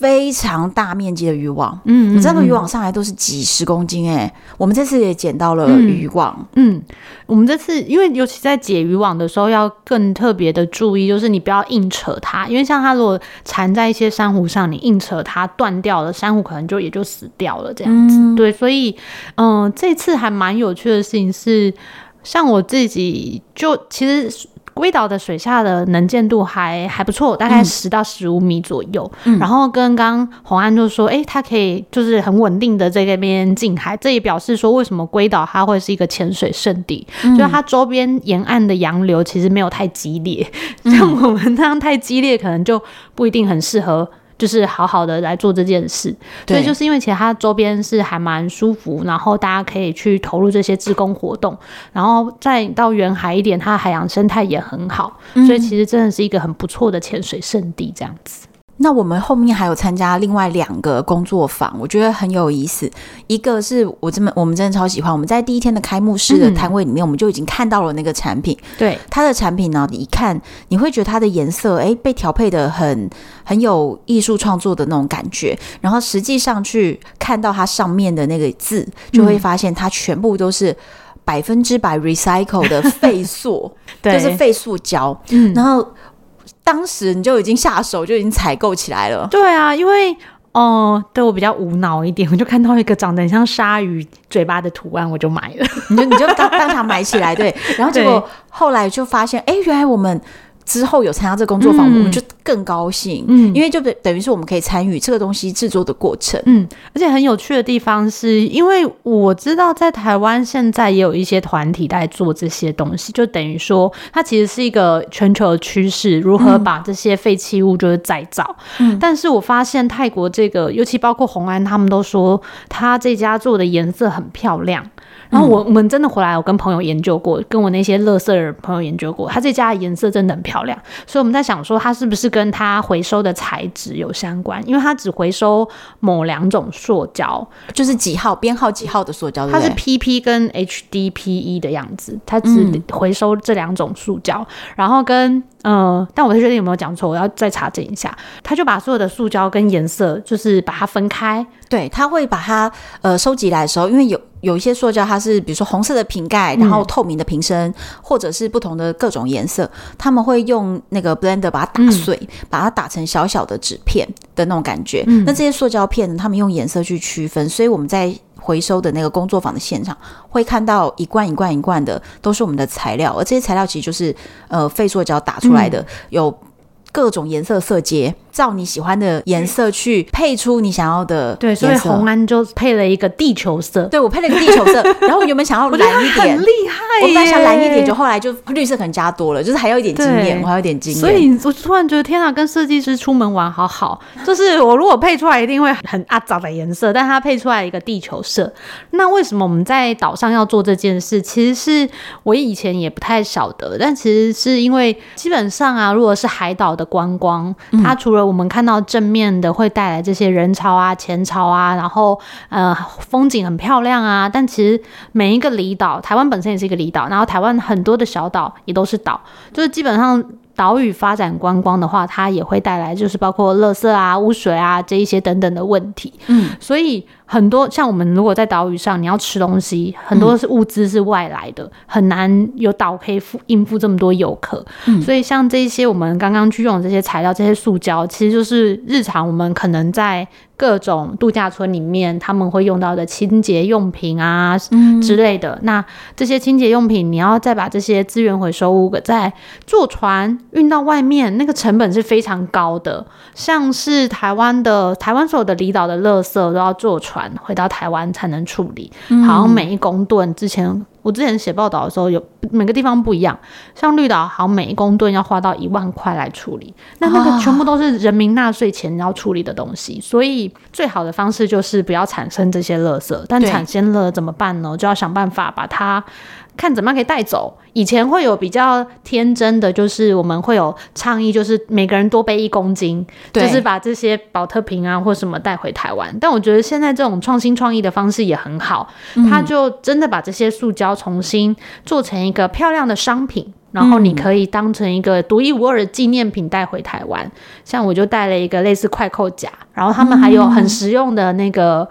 非常大面积的渔网，嗯，嗯，你知道那渔网上来都是几十公斤哎、欸，我们这次也捡到了渔网，嗯，嗯，我们这次因为尤其在解渔网的时候要更特别的注意，就是你不要硬扯它，因为像它如果缠在一些珊瑚上，你硬扯它断掉了，珊瑚可能就也就死掉了这样子，嗯、对，所以嗯、呃，这次还蛮有趣的事情是，像我自己就其实。龟岛的水下的能见度还还不错，大概十到十五米左右。嗯、然后跟刚刚虹安就说，哎、欸，它可以就是很稳定的在那边近海，这也表示说为什么龟岛它会是一个潜水圣地，嗯、就是它周边沿岸的洋流其实没有太激烈，嗯、像我们那样太激烈，可能就不一定很适合。就是好好的来做这件事，对，所以就是因为其实它周边是还蛮舒服，然后大家可以去投入这些志工活动，然后再到远海一点，它的海洋生态也很好，嗯、所以其实真的是一个很不错的潜水圣地这样子。那我们后面还有参加另外两个工作坊，我觉得很有意思。一个是我这么我们真的超喜欢，我们在第一天的开幕式的摊位里面，我们就已经看到了那个产品。对，它的产品呢，你一看你会觉得它的颜色哎被调配的很很有艺术创作的那种感觉，然后实际上去看到它上面的那个字，就会发现它全部都是百分之百 recycle 的废塑，对就是废塑胶。嗯，然后。当时你就已经下手，就已经采购起来了。对啊，因为哦、呃，对我比较无脑一点，我就看到一个长得很像鲨鱼嘴巴的图案，我就买了。你就你就当当场买起来，对。然后结果 后来就发现，哎，原来我们。之后有参加这个工作坊，嗯、我们就更高兴，嗯，因为就等等于是我们可以参与这个东西制作的过程，嗯，而且很有趣的地方是，因为我知道在台湾现在也有一些团体在做这些东西，就等于说它其实是一个全球的趋势，如何把这些废弃物就是再造。嗯，但是我发现泰国这个，尤其包括红安，他们都说他这家做的颜色很漂亮。然后我我们真的回来，我跟朋友研究过，跟我那些乐色的朋友研究过，他这家的颜色真的很漂亮，所以我们在想说，它是不是跟它回收的材质有相关？因为它只回收某两种塑胶，就是几号编号几号的塑胶，它是 PP 跟 HDPE 的样子，它只回收这两种塑胶，然后跟。嗯，但我不确定有没有讲错，我要再查证一下。他就把所有的塑胶跟颜色，就是把它分开。对，他会把它呃收集来的时候，因为有有一些塑胶，它是比如说红色的瓶盖，然后透明的瓶身，嗯、或者是不同的各种颜色，他们会用那个 blender 把它打碎，嗯、把它打成小小的纸片的那种感觉。嗯、那这些塑胶片，他们用颜色去区分，所以我们在。回收的那个工作坊的现场，会看到一罐一罐一罐的都是我们的材料，而这些材料其实就是呃废塑胶打出来的，嗯、有各种颜色色阶。照你喜欢的颜色去配出你想要的颜色。对，所以红安就配了一个地球色。对，我配了一个地球色，然后我原本想要蓝一点，很厉害。我本来想蓝一点，就后来就绿色可能加多了，就是还有一点经验，我还有一点经验。所以我突然觉得天啊，跟设计师出门玩好好。就是我如果配出来一定会很阿杂的颜色，但他配出来一个地球色。那为什么我们在岛上要做这件事？其实是我以前也不太晓得，但其实是因为基本上啊，如果是海岛的观光，它除了我们看到正面的会带来这些人潮啊、钱潮啊，然后呃风景很漂亮啊，但其实每一个离岛，台湾本身也是一个离岛，然后台湾很多的小岛也都是岛，就是基本上。岛屿发展观光的话，它也会带来就是包括垃圾啊、污水啊这一些等等的问题。嗯，所以很多像我们如果在岛屿上，你要吃东西，很多是物资是外来的，嗯、很难有岛可以付应付这么多游客。嗯，所以像这些我们刚刚去用的这些材料，这些塑胶，其实就是日常我们可能在。各种度假村里面他们会用到的清洁用品啊之类的，嗯、那这些清洁用品，你要再把这些资源回收物再坐船运到外面，那个成本是非常高的。像是台湾的台湾所有的离岛的垃圾都要坐船回到台湾才能处理，嗯、好像每一公吨之前。我之前写报道的时候，有每个地方不一样，像绿岛好像每一公吨要花到一万块来处理，那那个全部都是人民纳税钱要处理的东西，所以最好的方式就是不要产生这些垃圾，但产生了怎么办呢？就要想办法把它。看怎么样可以带走。以前会有比较天真的，就是我们会有倡议，就是每个人多背一公斤，就是把这些保特瓶啊或什么带回台湾。但我觉得现在这种创新创意的方式也很好，他、嗯、就真的把这些塑胶重新做成一个漂亮的商品，然后你可以当成一个独一无二的纪念品带回台湾。像我就带了一个类似快扣夹，然后他们还有很实用的那个。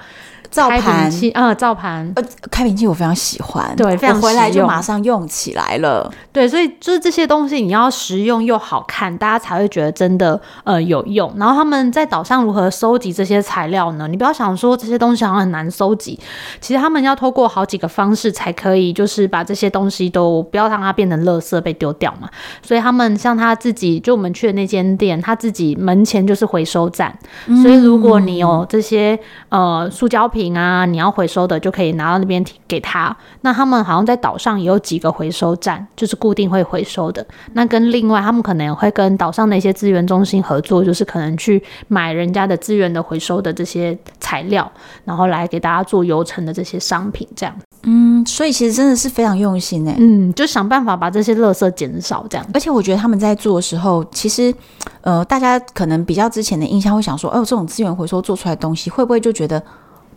灶盘器，呃，灶盘，呃，开瓶器我非常喜欢，对，非常我回来就马上用起来了，对，所以就是这些东西你要实用又好看，大家才会觉得真的呃有用。然后他们在岛上如何收集这些材料呢？你不要想说这些东西好像很难收集，其实他们要透过好几个方式才可以，就是把这些东西都不要让它变成垃圾被丢掉嘛。所以他们像他自己，就我们去的那间店，他自己门前就是回收站，嗯、所以如果你有这些呃塑胶瓶。品啊，你要回收的就可以拿到那边给他。那他们好像在岛上也有几个回收站，就是固定会回收的。那跟另外他们可能会跟岛上的一些资源中心合作，就是可能去买人家的资源的回收的这些材料，然后来给大家做游程的这些商品这样。嗯，所以其实真的是非常用心哎，嗯，就想办法把这些垃圾减少这样。而且我觉得他们在做的时候，其实呃，大家可能比较之前的印象会想说，哦，这种资源回收做出来的东西，会不会就觉得？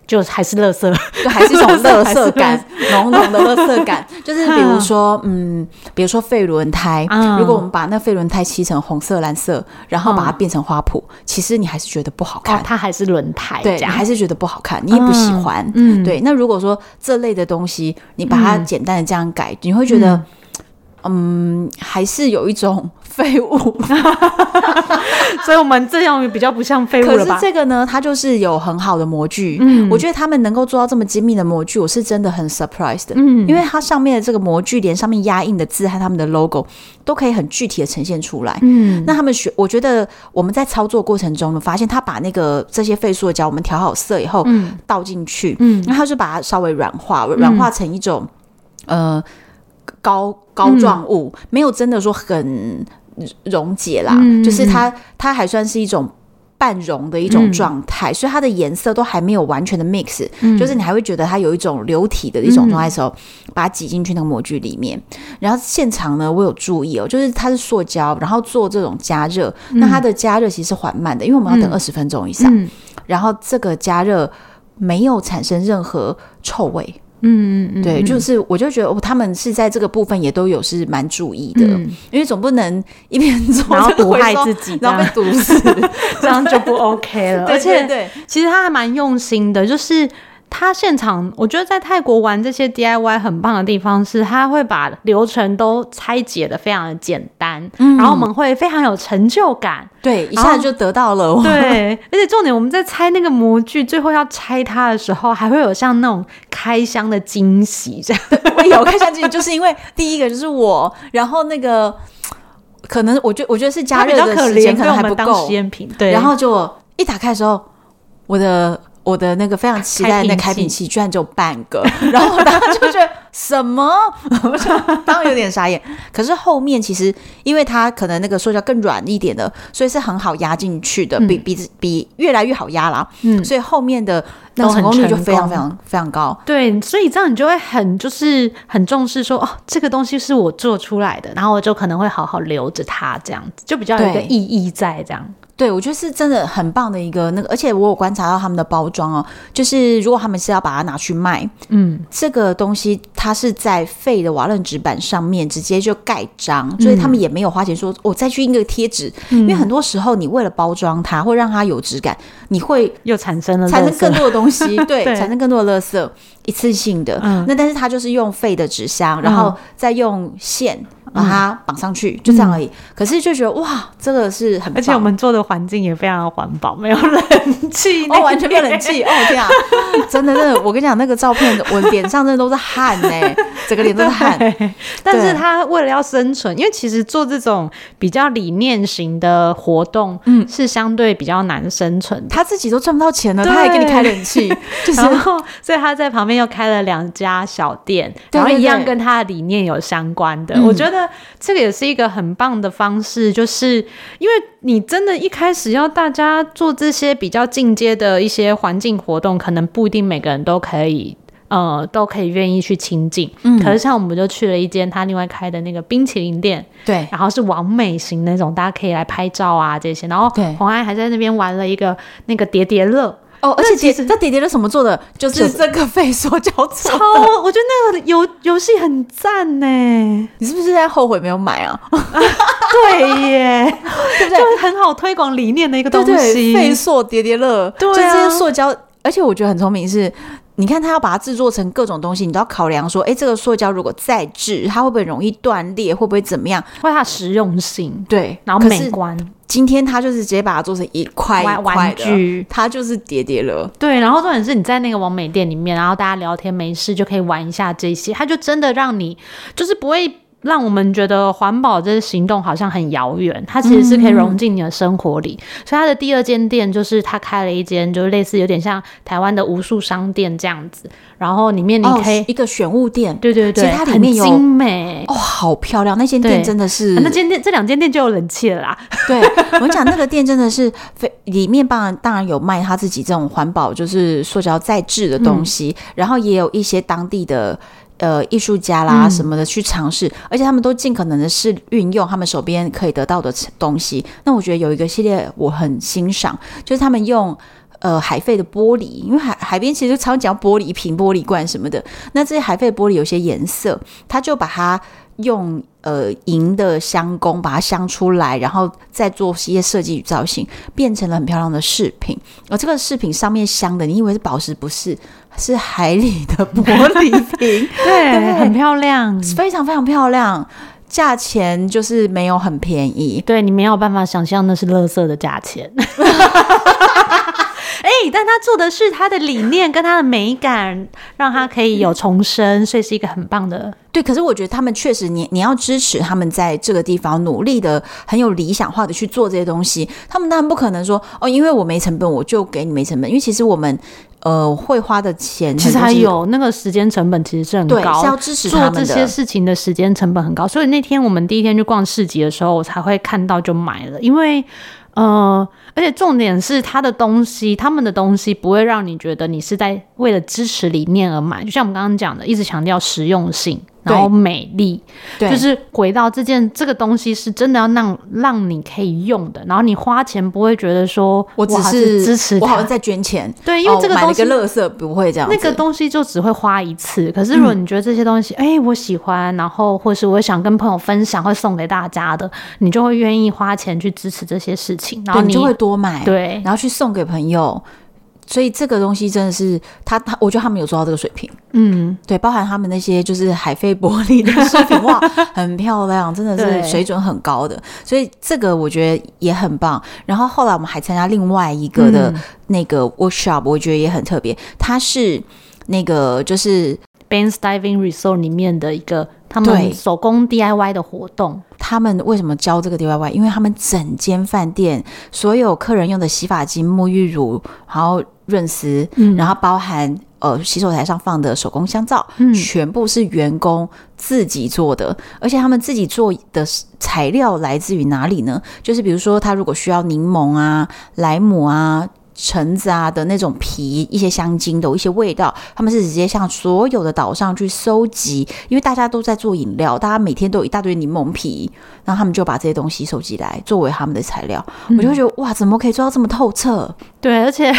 就还是垃圾，就还是一种 垃圾感，浓浓的垃圾感。就是比如说，嗯，比如说废轮胎，嗯，如果我们把那废轮胎漆成红色、蓝色，然后把它变成花圃，嗯，其实你还是觉得不好看。哦，它还是轮胎，对，你还是觉得不好看，你也不喜欢。嗯，对。那如果说这类的东西，你把它简单的这样改，嗯，你会觉得。嗯，还是有一种废物，所以我们这样比较不像废物了吧？可是这个呢，它就是有很好的模具。嗯，我觉得他们能够做到这么精密的模具，我是真的很 surprised 的。嗯，因为它上面的这个模具连上面压印的字和他们的 logo 都可以很具体的呈现出来。嗯，那他们学，我觉得我们在操作过程中呢，发现他把那个这些废塑胶，我们调好色以后，嗯，倒进去，嗯，然后他就把它稍微软化，软化成一种，呃。膏膏状物、嗯、没有真的说很溶解啦，嗯、就是它它还算是一种半溶的一种状态，嗯、所以它的颜色都还没有完全的 mix，、嗯、就是你还会觉得它有一种流体的一种状态的时候，嗯、把它挤进去那个模具里面。然后现场呢，我有注意哦，就是它是塑胶，然后做这种加热，嗯、那它的加热其实是缓慢的，因为我们要等二十分钟以上，嗯、然后这个加热没有产生任何臭味。嗯嗯嗯，对，就是我就觉得哦，他们是在这个部分也都有是蛮注意的，嗯、因为总不能一边做然后毒害自己，然后被毒死，这样就不 OK 了。而且对，其实他还蛮用心的，就是。他现场，我觉得在泰国玩这些 DIY 很棒的地方是，他会把流程都拆解的非常的简单，嗯、然后我们会非常有成就感，对，一下子就得到了，对，而且重点我们在拆那个模具，最后要拆它的时候，还会有像那种开箱的惊喜这样，我有开箱惊喜，就是因为第一个就是我，然后那个可能我觉我觉得是加热的时间可能还不够，实验品，对，然后就一打开的时候，我的。我的那个非常期待的那开瓶器居然只有半个，然后我当时就觉得什么，当然有点傻眼。可是后面其实因为它可能那个塑胶更软一点的，所以是很好压进去的，比比比越来越好压啦。嗯，所以后面的那个成功率就非常非常非常高。对，所以这样你就会很就是很重视说哦，这个东西是我做出来的，然后我就可能会好好留着它，这样子就比较有一个意义在这样。对，我觉得是真的很棒的一个那个，而且我有观察到他们的包装哦，就是如果他们是要把它拿去卖，嗯，这个东西它是在废的瓦楞纸板上面直接就盖章，嗯、所以他们也没有花钱说我、哦、再去印个贴纸，嗯、因为很多时候你为了包装它或让它有质感，你会又产生了产生更多的东西，对，对产生更多的垃圾，一次性的，嗯、那但是它就是用废的纸箱，然后再用线。把它绑上去，就这样而已。可是就觉得哇，这个是很，而且我们做的环境也非常的环保，没有冷气，哦，完全没有冷气，哦天啊，真的真的，我跟你讲那个照片，我脸上真的都是汗呢，整个脸都是汗。但是他为了要生存，因为其实做这种比较理念型的活动，嗯，是相对比较难生存。他自己都赚不到钱了，他还给你开冷气，就是，然后所以他在旁边又开了两家小店，然后一样跟他的理念有相关的，我觉得。这个也是一个很棒的方式，就是因为你真的一开始要大家做这些比较进阶的一些环境活动，可能不一定每个人都可以，呃，都可以愿意去亲近。嗯，可是像我们就去了一间他另外开的那个冰淇淋店，对，然后是完美型那种，大家可以来拍照啊这些。然后红安还在那边玩了一个那个叠叠乐。哦，而且其实这叠叠乐什么做的？就是这个 废塑胶。超，我觉得那个游游戏很赞呢。你是不是在后悔没有买啊？对耶，对不对？就很好推广理念的一个东西。废塑叠叠乐，对啊，就这些塑胶，而且我觉得很聪明是。你看，他要把它制作成各种东西，你都要考量说，哎，这个塑胶如果再制，它会不会容易断裂？会不会怎么样？或它实用性？对，然后美观。今天他就是直接把它做成一块一块的玩具，它就是叠叠乐。对，然后重点是你在那个网美店里面，然后大家聊天没事就可以玩一下这些，它就真的让你就是不会。让我们觉得环保这个行动好像很遥远，它其实是可以融进你的生活里。嗯、所以它的第二间店就是它开了一间，就是类似有点像台湾的无数商店这样子。然后里面你可以、哦、一个选物店，对对对，其实它里面有很精美哦，好漂亮。那间店真的是，那间店这两间店就有冷气了啦。对，我们讲那个店真的是非里面当然当然有卖他自己这种环保就是塑胶再制的东西，嗯、然后也有一些当地的。呃，艺术家啦什么的去尝试，嗯、而且他们都尽可能的是运用他们手边可以得到的东西。那我觉得有一个系列我很欣赏，就是他们用呃海废的玻璃，因为海海边其实就常讲玻璃瓶、玻璃罐什么的。那这些海废玻璃有些颜色，他就把它用呃银的镶工把它镶出来，然后再做一些设计与造型，变成了很漂亮的饰品。而这个饰品上面镶的，你以为是宝石，不是？是海里的玻璃瓶，对，对，很漂亮，非常非常漂亮，价钱就是没有很便宜，对，你没有办法想象那是垃圾的价钱。但他做的是他的理念跟他的美感，让他可以有重生，所以是一个很棒的。对，可是我觉得他们确实你，你你要支持他们在这个地方努力的，很有理想化的去做这些东西。他们当然不可能说哦，因为我没成本，我就给你没成本。因为其实我们呃会花的钱，其实还有那个时间成本，其实是很高，是要支持做这些事情的时间成本很高。所以那天我们第一天去逛市集的时候，我才会看到就买了，因为。呃，而且重点是他的东西，他们的东西不会让你觉得你是在为了支持理念而买，就像我们刚刚讲的，一直强调实用性。然后美丽，对，就是回到这件这个东西是真的要让让你可以用的，然后你花钱不会觉得说我只是，是支持，我好像在捐钱，对，因为这个东西、哦、买了个垃圾不会这样，那个东西就只会花一次。可是如果你觉得这些东西，哎、嗯欸，我喜欢，然后或是我想跟朋友分享，会送给大家的，你就会愿意花钱去支持这些事情，然后你，你就会多买，对，然后去送给朋友。所以这个东西真的是他他，我觉得他们有做到这个水平，嗯，对，包含他们那些就是海飞玻璃的饰品，哇，很漂亮，真的是水准很高的。所以这个我觉得也很棒。然后后来我们还参加另外一个的那个 workshop，我觉得也很特别。它是那个就是 Ben's Diving Resort 里面的一个他们手工 DIY 的活动。他们为什么教这个 DIY？因为他们整间饭店所有客人用的洗发精、沐浴乳，然后润丝，嗯、然后包含呃洗手台上放的手工香皂，嗯、全部是员工自己做的，而且他们自己做的材料来自于哪里呢？就是比如说，他如果需要柠檬啊、莱姆啊。橙子啊的那种皮，一些香精的一些味道，他们是直接向所有的岛上去收集，因为大家都在做饮料，大家每天都有一大堆柠檬皮，然后他们就把这些东西收集来作为他们的材料。我就会觉得哇，怎么可以做到这么透彻？对，而且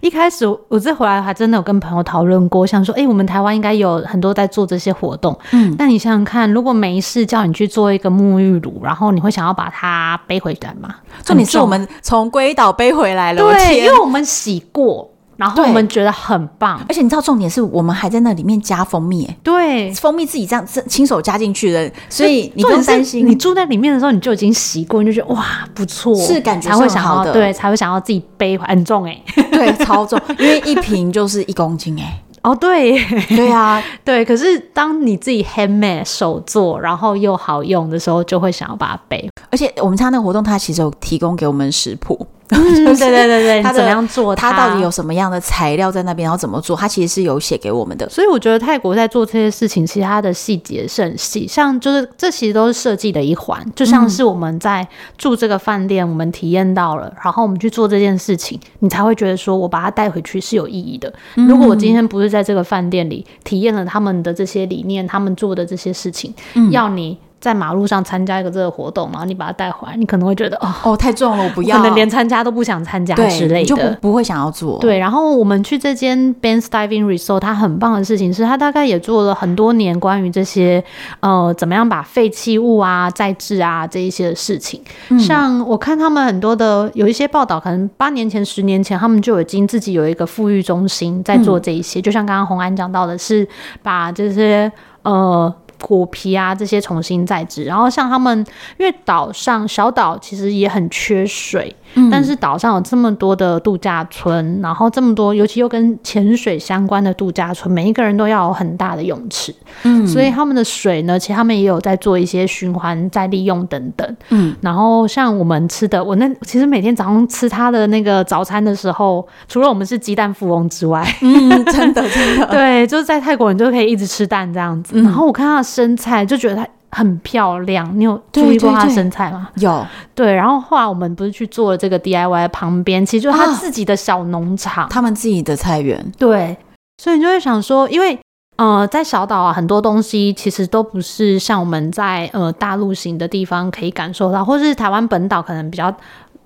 一开始我这回来还真的有跟朋友讨论过，想说，哎、欸，我们台湾应该有很多在做这些活动。嗯，那你想想看，如果没事叫你去做一个沐浴乳，然后你会想要把它背回来吗？重点是我们从龟岛背回来了，对，因为我们洗过，然后我们觉得很棒，而且你知道重点是我们还在那里面加蜂蜜，对，蜂蜜自己这样亲手加进去的，所以你不用担心。你住在里面的时候，你就已经习惯，你就觉得哇不错，是感觉才会想要对，才会想要自己背很重哎，对，超重，因为一瓶就是一公斤哎。哦，对，对啊，对。可是当你自己 handmade 手做，然后又好用的时候，就会想要把它背。而且我们参加那个活动，它其实有提供给我们食谱。对对对对，他怎么样做？他到底有什么样的材料在那边？然后怎么做？他其实是有写给我们的。所以我觉得泰国在做这些事情，其实它的细节是很细，像就是这其实都是设计的一环，就像是我们在住这个饭店，我们体验到了，然后我们去做这件事情，你才会觉得说我把它带回去是有意义的。如果我今天不是在这个饭店里体验了他们的这些理念，他们做的这些事情，要你。在马路上参加一个这个活动，然后你把它带回来，你可能会觉得哦哦太重了，我不要，可能连参加都不想参加之类的，就不，不会想要做。对，然后我们去这间 Ben's Diving Resort，它很棒的事情是，它大概也做了很多年关于这些呃怎么样把废弃物啊再制啊这一些的事情。嗯、像我看他们很多的有一些报道，可能八年前、十年前，他们就已经自己有一个富裕中心在做这一些。嗯、就像刚刚红安讲到的是，把这些呃。果皮啊这些重新再制。然后像他们，因为岛上小岛其实也很缺水。嗯、但是岛上有这么多的度假村，然后这么多，尤其又跟潜水相关的度假村，每一个人都要有很大的泳池，嗯，所以他们的水呢，其实他们也有在做一些循环再利用等等，嗯，然后像我们吃的，我那其实每天早上吃他的那个早餐的时候，除了我们是鸡蛋富翁之外，嗯，真的真的，对，就是在泰国你就可以一直吃蛋这样子，嗯、然后我看他的生菜就觉得它。很漂亮，你有注意过他的生菜吗？对对对，有，对。然后后来我们不是去做了这个 DIY 旁边，其实就是他自己的小农场，啊，他们自己的菜园。对，所以你就会想说，因为呃，在小岛啊，很多东西其实都不是像我们在呃大陆型的地方可以感受到，或是台湾本岛可能比较。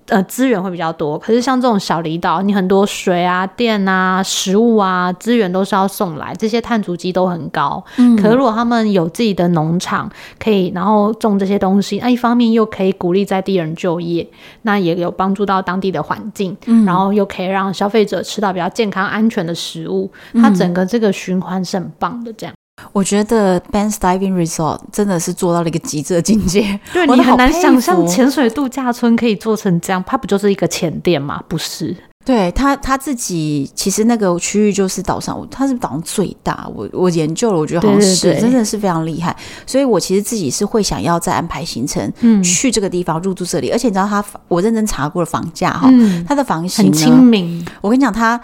呃，资源会比较多，可是像这种小离岛，你很多水啊、电啊、食物啊，资源都是要送来，这些碳足迹都很高。嗯，可是如果他们有自己的农场，可以然后种这些东西，那一方面又可以鼓励在地人就业，那也有帮助到当地的环境，嗯，然后又可以让消费者吃到比较健康、安全的食物，它整个这个循环是很棒的，这样。我觉得 Bands Diving Resort 真的是做到了一个极致的境界，对，你很难想象潜水度假村可以做成这样，它不就是一个潜店吗？不是，对他他自己其实那个区域就是岛上，它是岛上最大。我我研究了，我觉得好像是真的是非常厉害。所以我其实自己是会想要再安排行程，嗯，去这个地方入住这里。而且你知道他，我认真查过了房价哈，他、嗯、的房型很亲民。我跟你讲，他。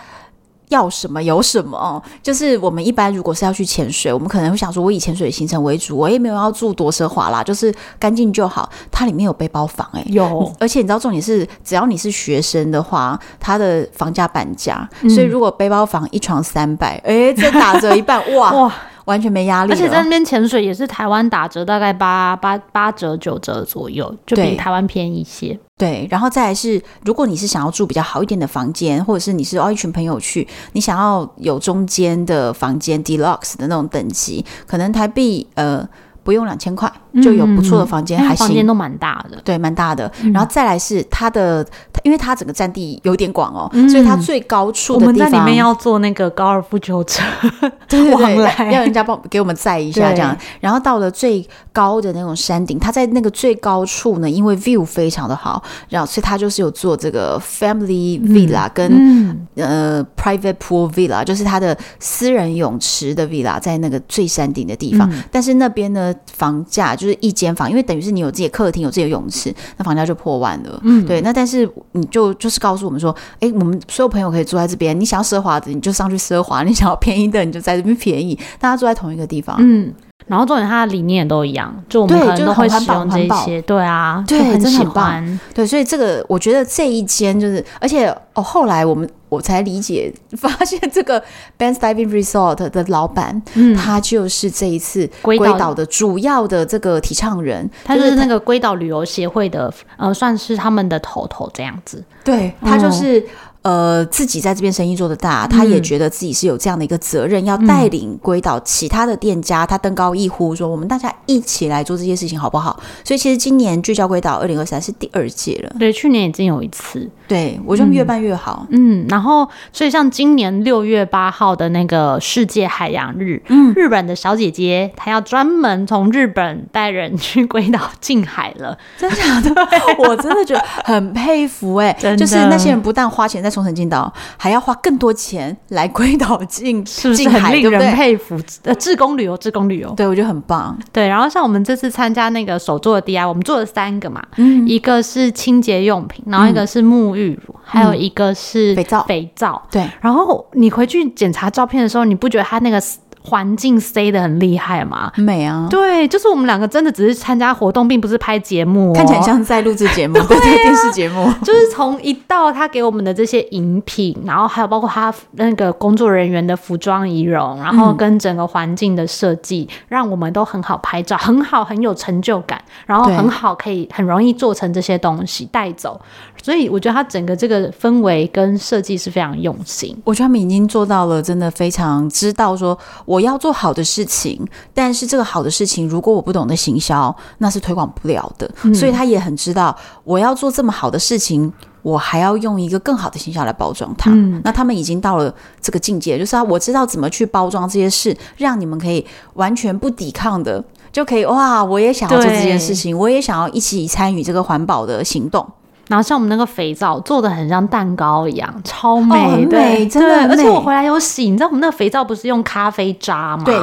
要什么有什么哦，就是我们一般如果是要去潜水，我们可能会想说，我以潜水行程为主，我也没有要住多奢华啦，就是干净就好。它里面有背包房哎、欸，有，而且你知道重点是，只要你是学生的话，它的房价半价，所以如果背包房一床三百，哎，这打折一半，哇哇。完全没压力，而且在那边潜水也是台湾打折，大概八八八折九折左右，就比台湾便宜一些。对，然后再来是，如果你是想要住比较好一点的房间，或者是你是哦一群朋友去，你想要有中间的房间 Deluxe 的那种等级，可能台币呃。不用两千块就有不错的房间，还行，房间都蛮大的，对，蛮大的。然后再来是它的，因为它整个占地有点广哦，所以它最高处的地方，我们在里面要坐那个高尔夫球车，对对 对，要人家帮给我们载一下这样。然后到了最高的那种山顶，它在那个最高处呢，因为 view 非常的好，然后所以它就是有做这个 family villa 跟呃 private pool villa，就是它的私人泳池的 villa，在那个最山顶的地方。但是那边呢？房价就是一间房，因为等于是你有自己的客厅，有自己的泳池，那房价就破万了。嗯，对。那但是你就就是告诉我们说，哎、欸，我们所有朋友可以住在这边。你想要奢华的，你就上去奢华；你想要便宜的，你就在这边便宜。大家住在同一个地方。嗯。然后重点，它的理念也都一样，就我们可能都会使用这些。对啊，对，很喜欢。真的很棒。对，所以这个我觉得这一间就是，而且哦，后来我们。我才理解，发现这个 Bands Diving Resort 的老板，嗯，他就是这一次龟岛的主要的这个提倡人，他就是那个龟岛旅游协会的，呃，算是他们的头头这样子。对，他就是。嗯呃，自己在这边生意做得大，他也觉得自己是有这样的一个责任，嗯、要带领龟岛其他的店家，他登高一呼说：“我们大家一起来做这些事情，好不好？”所以，其实今年聚焦龟岛二零二三是第二届了。对，去年已经有一次。对，我觉得越办越好。嗯，嗯，然后，所以像今年六月八号的那个世界海洋日，嗯，日本的小姐姐她要专门从日本带人去龟岛近海了，真的假的？我真的觉得很佩服哎、欸，就是那些人不但花钱在冲绳进岛还要花更多钱来龟岛进，是不是很令人佩服？呃，志工旅游，志工旅游，对我觉得很棒。对，然后像我们这次参加那个手作的 DIY，我们做了三个嘛，嗯，一个是清洁用品，然后一个是沐浴乳，嗯、还有一个是肥皂，肥皂。对，然后你回去检查照片的时候，你不觉得它那个？环境塞的很厉害嘛？美啊！对，就是我们两个真的只是参加活动，并不是拍节目，哦，看起来像在录制节目，对，电视节目。就是从一到他给我们的这些饮品，然后还有包括他那个工作人员的服装仪容，然后跟整个环境的设计，嗯，让我们都很好拍照，很好，很有成就感，然后很好，可以很容易做成这些东西带走。所以我觉得他整个这个氛围跟设计是非常用心。我觉得他们已经做到了，真的非常知道说。我要做好的事情，但是这个好的事情，如果我不懂得行销，那是推广不了的。嗯。所以他也很知道，我要做这么好的事情，我还要用一个更好的行销来包装它。嗯。那他们已经到了这个境界，就是啊，我知道怎么去包装这些事，让你们可以完全不抵抗的。就可以哇，我也想要做这件事情，我也想要一起参与这个环保的行动。然后像我们那个肥皂做的很像蛋糕一样，超美，哦、很美，真的。而且我回来有洗，你知道我们那个肥皂不是用咖啡渣吗？对，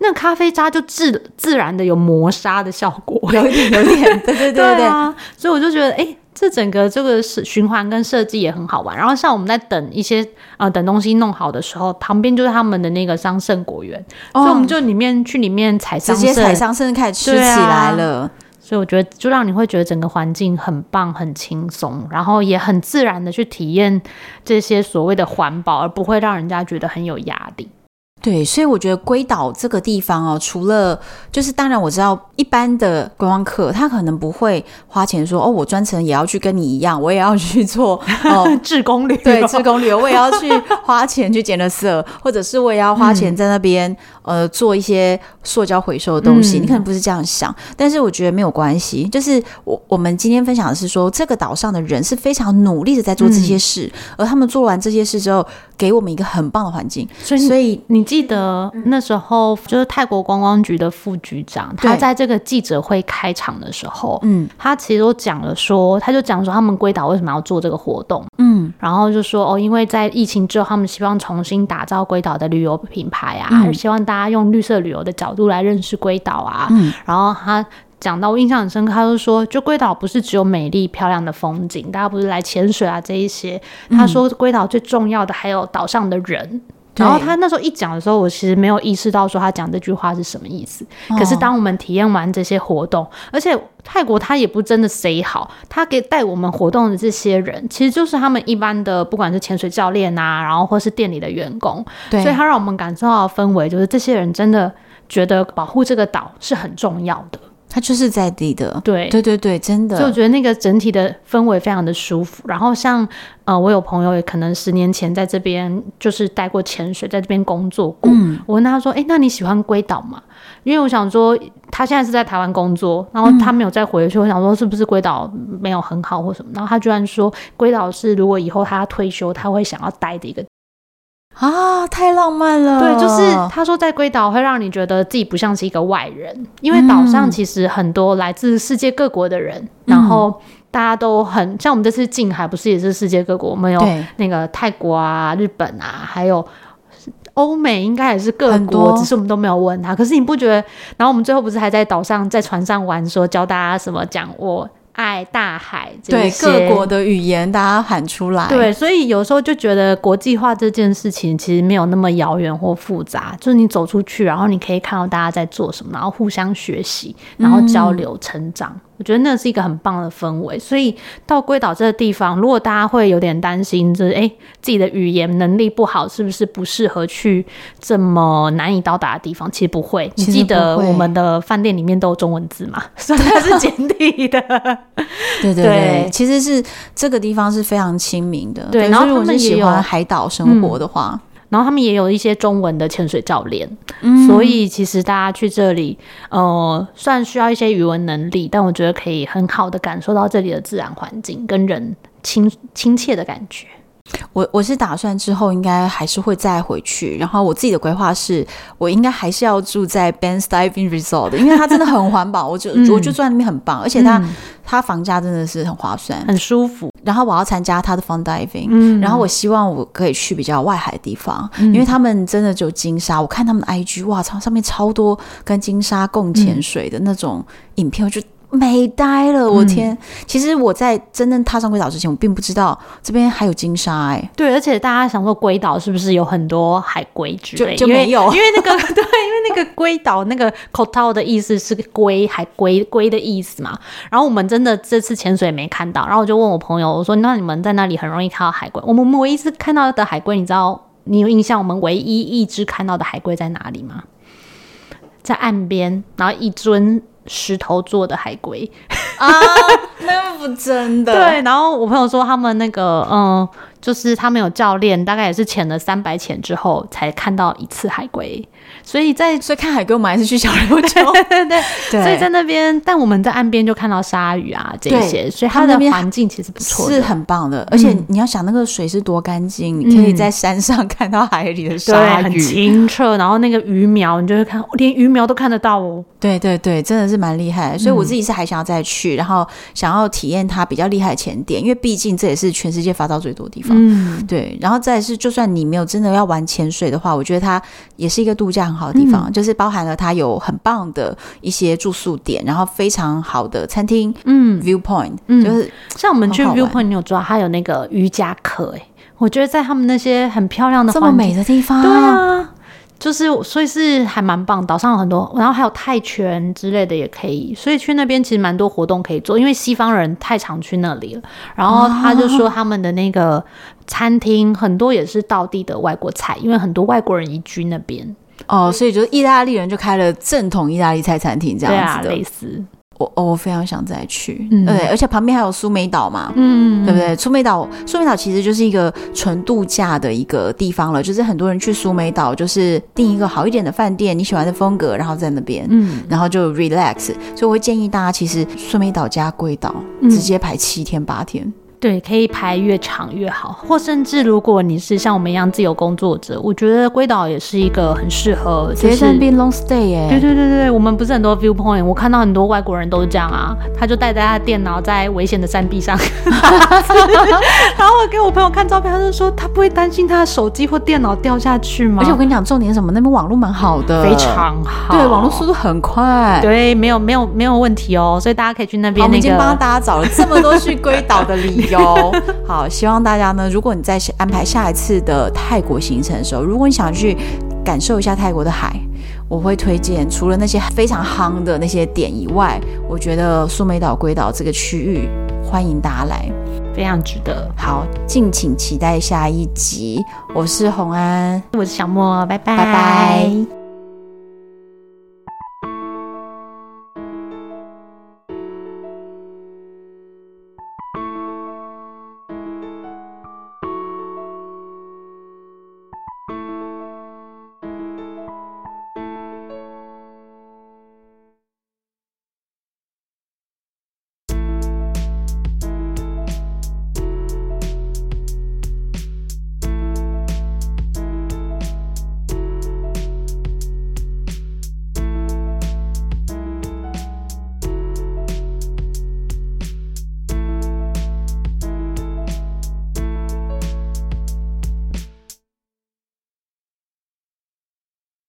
那个咖啡渣就自自然的有磨砂的效果，有一点，有一点，对对对对，对啊。所以我就觉得，哎、欸，这整个这个是循环跟设计也很好玩。然后像我们在等一些呃等东西弄好的时候，旁边就是他们的那个桑葚果园，哦、所以我们就里面去里面采桑葚，直接采桑葚开始吃起来了。所以我觉得，就让你会觉得整个环境很棒、很轻松，然后也很自然的去体验这些所谓的环保，而不会让人家觉得很有压力。对，所以我觉得龟岛这个地方哦，除了就是当然我知道一般的观光客他可能不会花钱说哦，我专程也要去跟你一样，我也要去做 哦志工旅游，对，志工旅游我也要去花钱去捡垃圾，或者是我也要花钱在那边、嗯、呃做一些塑胶回收的东西。嗯、你可能不是这样想，但是我觉得没有关系。就是我我们今天分享的是说，这个岛上的人是非常努力的在做这些事，嗯、而他们做完这些事之后，给我们一个很棒的环境。所以，所以你。记得那时候就是泰国观光局的副局长，他在这个记者会开场的时候，嗯，他其实都讲了说，他就讲说他们龟岛为什么要做这个活动，嗯，然后就说哦，因为在疫情之后，他们希望重新打造龟岛的旅游品牌啊，还是希望大家用绿色旅游的角度来认识龟岛啊，嗯，然后他讲到我印象很深刻，他就说，就龟岛不是只有美丽漂亮的风景，大家不是来潜水啊这一些，他说龟岛最重要的还有岛上的人。然后他那时候一讲的时候，我其实没有意识到说他讲这句话是什么意思。哦、可是当我们体验完这些活动，而且泰国他也不真的 say 好，他给带我们活动的这些人，其实就是他们一般的，不管是潜水教练啊，然后或是店里的员工。对，所以他让我们感受到的氛围，就是这些人真的觉得保护这个岛是很重要的。他就是在地的，对对对对，真的。就我觉得那个整体的氛围非常的舒服。然后像呃，我有朋友也可能十年前在这边就是待过潜水，在这边工作过。嗯，我问他说：“哎、欸，那你喜欢龟岛吗？”因为我想说他现在是在台湾工作，然后他没有再回去。嗯、我想说是不是龟岛没有很好或什么？然后他居然说龟岛是如果以后他退休他会想要待的一个。啊，太浪漫了！对，就是他说在龟岛会让你觉得自己不像是一个外人，因为岛上其实很多来自世界各国的人，嗯、然后大家都很像我们这次近海，不是也是世界各国？我们有那个泰国啊、日本啊，还有欧美，应该也是各国，只是我们都没有问他。可是你不觉得？然后我们最后不是还在岛上在船上玩，说教大家什么讲我。爱大海，对各国的语言，大家喊出来。对，所以有时候就觉得国际化这件事情其实没有那么遥远或复杂，就是你走出去，然后你可以看到大家在做什么，然后互相学习，然后交流成长。嗯我觉得那是一个很棒的氛围，所以到龟岛这个地方，如果大家会有点担心，就是哎，自己的语言能力不好，是不是不适合去这么难以到达的地方？其实不会，你记得我们的饭店里面都有中文字嘛，所以它是简体的。对对对，其实是这个地方是非常亲民的。对，然后他们喜欢海岛生活的话。然后他们也有一些中文的潜水教练，嗯、所以其实大家去这里，呃，算需要一些语文能力，但我觉得可以很好的感受到这里的自然环境跟人亲亲切的感觉。我我是打算之后应该还是会再回去，然后我自己的规划是，我应该还是要住在 Banks Diving Resort，因为它真的很环保，我就、嗯、我就住在那边很棒，而且它、嗯、它房价真的是很划算，很舒服。然后我要参加它的 Fun Diving，、嗯、然后我希望我可以去比较外海的地方，嗯、因为他们真的就金沙，我看他们的 IG，哇，超上面超多跟金沙共潜水的那种影片，我就。美呆了，我天！嗯、其实我在真正踏上龟岛之前，我并不知道这边还有金沙哎、欸。对，而且大家想说龟岛是不是有很多海龟之类？就，就没有，因为，那个 对，因为那个龟岛那个 Koh 的意思是龟，海龟龟的意思嘛。然后我们真的这次潜水没看到，然后我就问我朋友，我说那你们在那里很容易看到海龟？我们唯一一次看到的海龟，你知道你有印象？我们唯一一只看到的海龟在哪里吗？在岸边，然后一尊。石头做的海龟。啊，那不真的。对，然后我朋友说他们那个嗯，就是他们有教练，大概也是潜了三百潜之后才看到一次海龟。所以在所以看海龟，我们还是去小琉球。对对对，对，所以在那边，但我们在岸边就看到鲨鱼啊这些，所以它的环境其实不错，是很棒的。而且你要想那个水是多干净，你可以在山上看到海里的鲨鱼，很清澈。然后那个鱼苗，你就会看，连鱼苗都看得到哦。对对对，真的是蛮厉害。所以我自己是还想要再去，然后想要体验它比较厉害的潜点，因为毕竟这也是全世界发到最多的地方。嗯，对。然后再是，就算你没有真的要玩潜水的话，我觉得它也是一个度假很好的地方，嗯、就是包含了它有很棒的一些住宿点，然后非常好的餐厅，嗯，viewpoint，嗯，就是像我们去 viewpoint，你有知道它有那个瑜伽课？哎，我觉得在他们那些很漂亮的、这么美的地方，对啊，就是所以是还蛮棒。岛上有很多，然后还有泰拳之类的也可以，所以去那边其实蛮多活动可以做。因为西方人太常去那里了，然后他就说他们的那个餐厅很多也是道地的外国菜，因为很多外国人移居那边。哦，所以就是意大利人就开了正统意大利菜餐厅这样子的，对啊，类似。我哦，我非常想再去，嗯、对，而且旁边还有苏梅岛嘛，嗯，对不对？苏梅岛，苏梅岛其实就是一个纯度假的一个地方了，就是很多人去苏梅岛，就是订一个好一点的饭店，你喜欢的风格，然后在那边，嗯，然后就 relax。所以我会建议大家，其实苏梅岛加龟岛直接排七天八天。嗯对，可以排越长越好，或甚至如果你是像我们一样自由工作者，我觉得龟岛也是一个很适合，直接在那边 long stay 耶。对对对对，我们不是很多 viewpoint，我看到很多外国人都是这样啊，他就带着他的电脑在危险的山壁上，然后我给我朋友看照片，他就说他不会担心他的手机或电脑掉下去吗？而且我跟你讲，重点是什么？那边网络蛮好的，非常好，对，网络速度很快，对，没有没有没有问题哦，所以大家可以去那边、那个。我们已经帮大家找了这么多去龟岛的理由。好，希望大家呢，如果你在安排下一次的泰国行程的时候，如果你想去感受一下泰国的海，我会推荐除了那些非常夯的那些点以外，我觉得苏梅岛、龟岛这个区域欢迎大家来，非常值得。好，敬请期待下一集。我是洪安，我是小莫，拜拜，拜拜。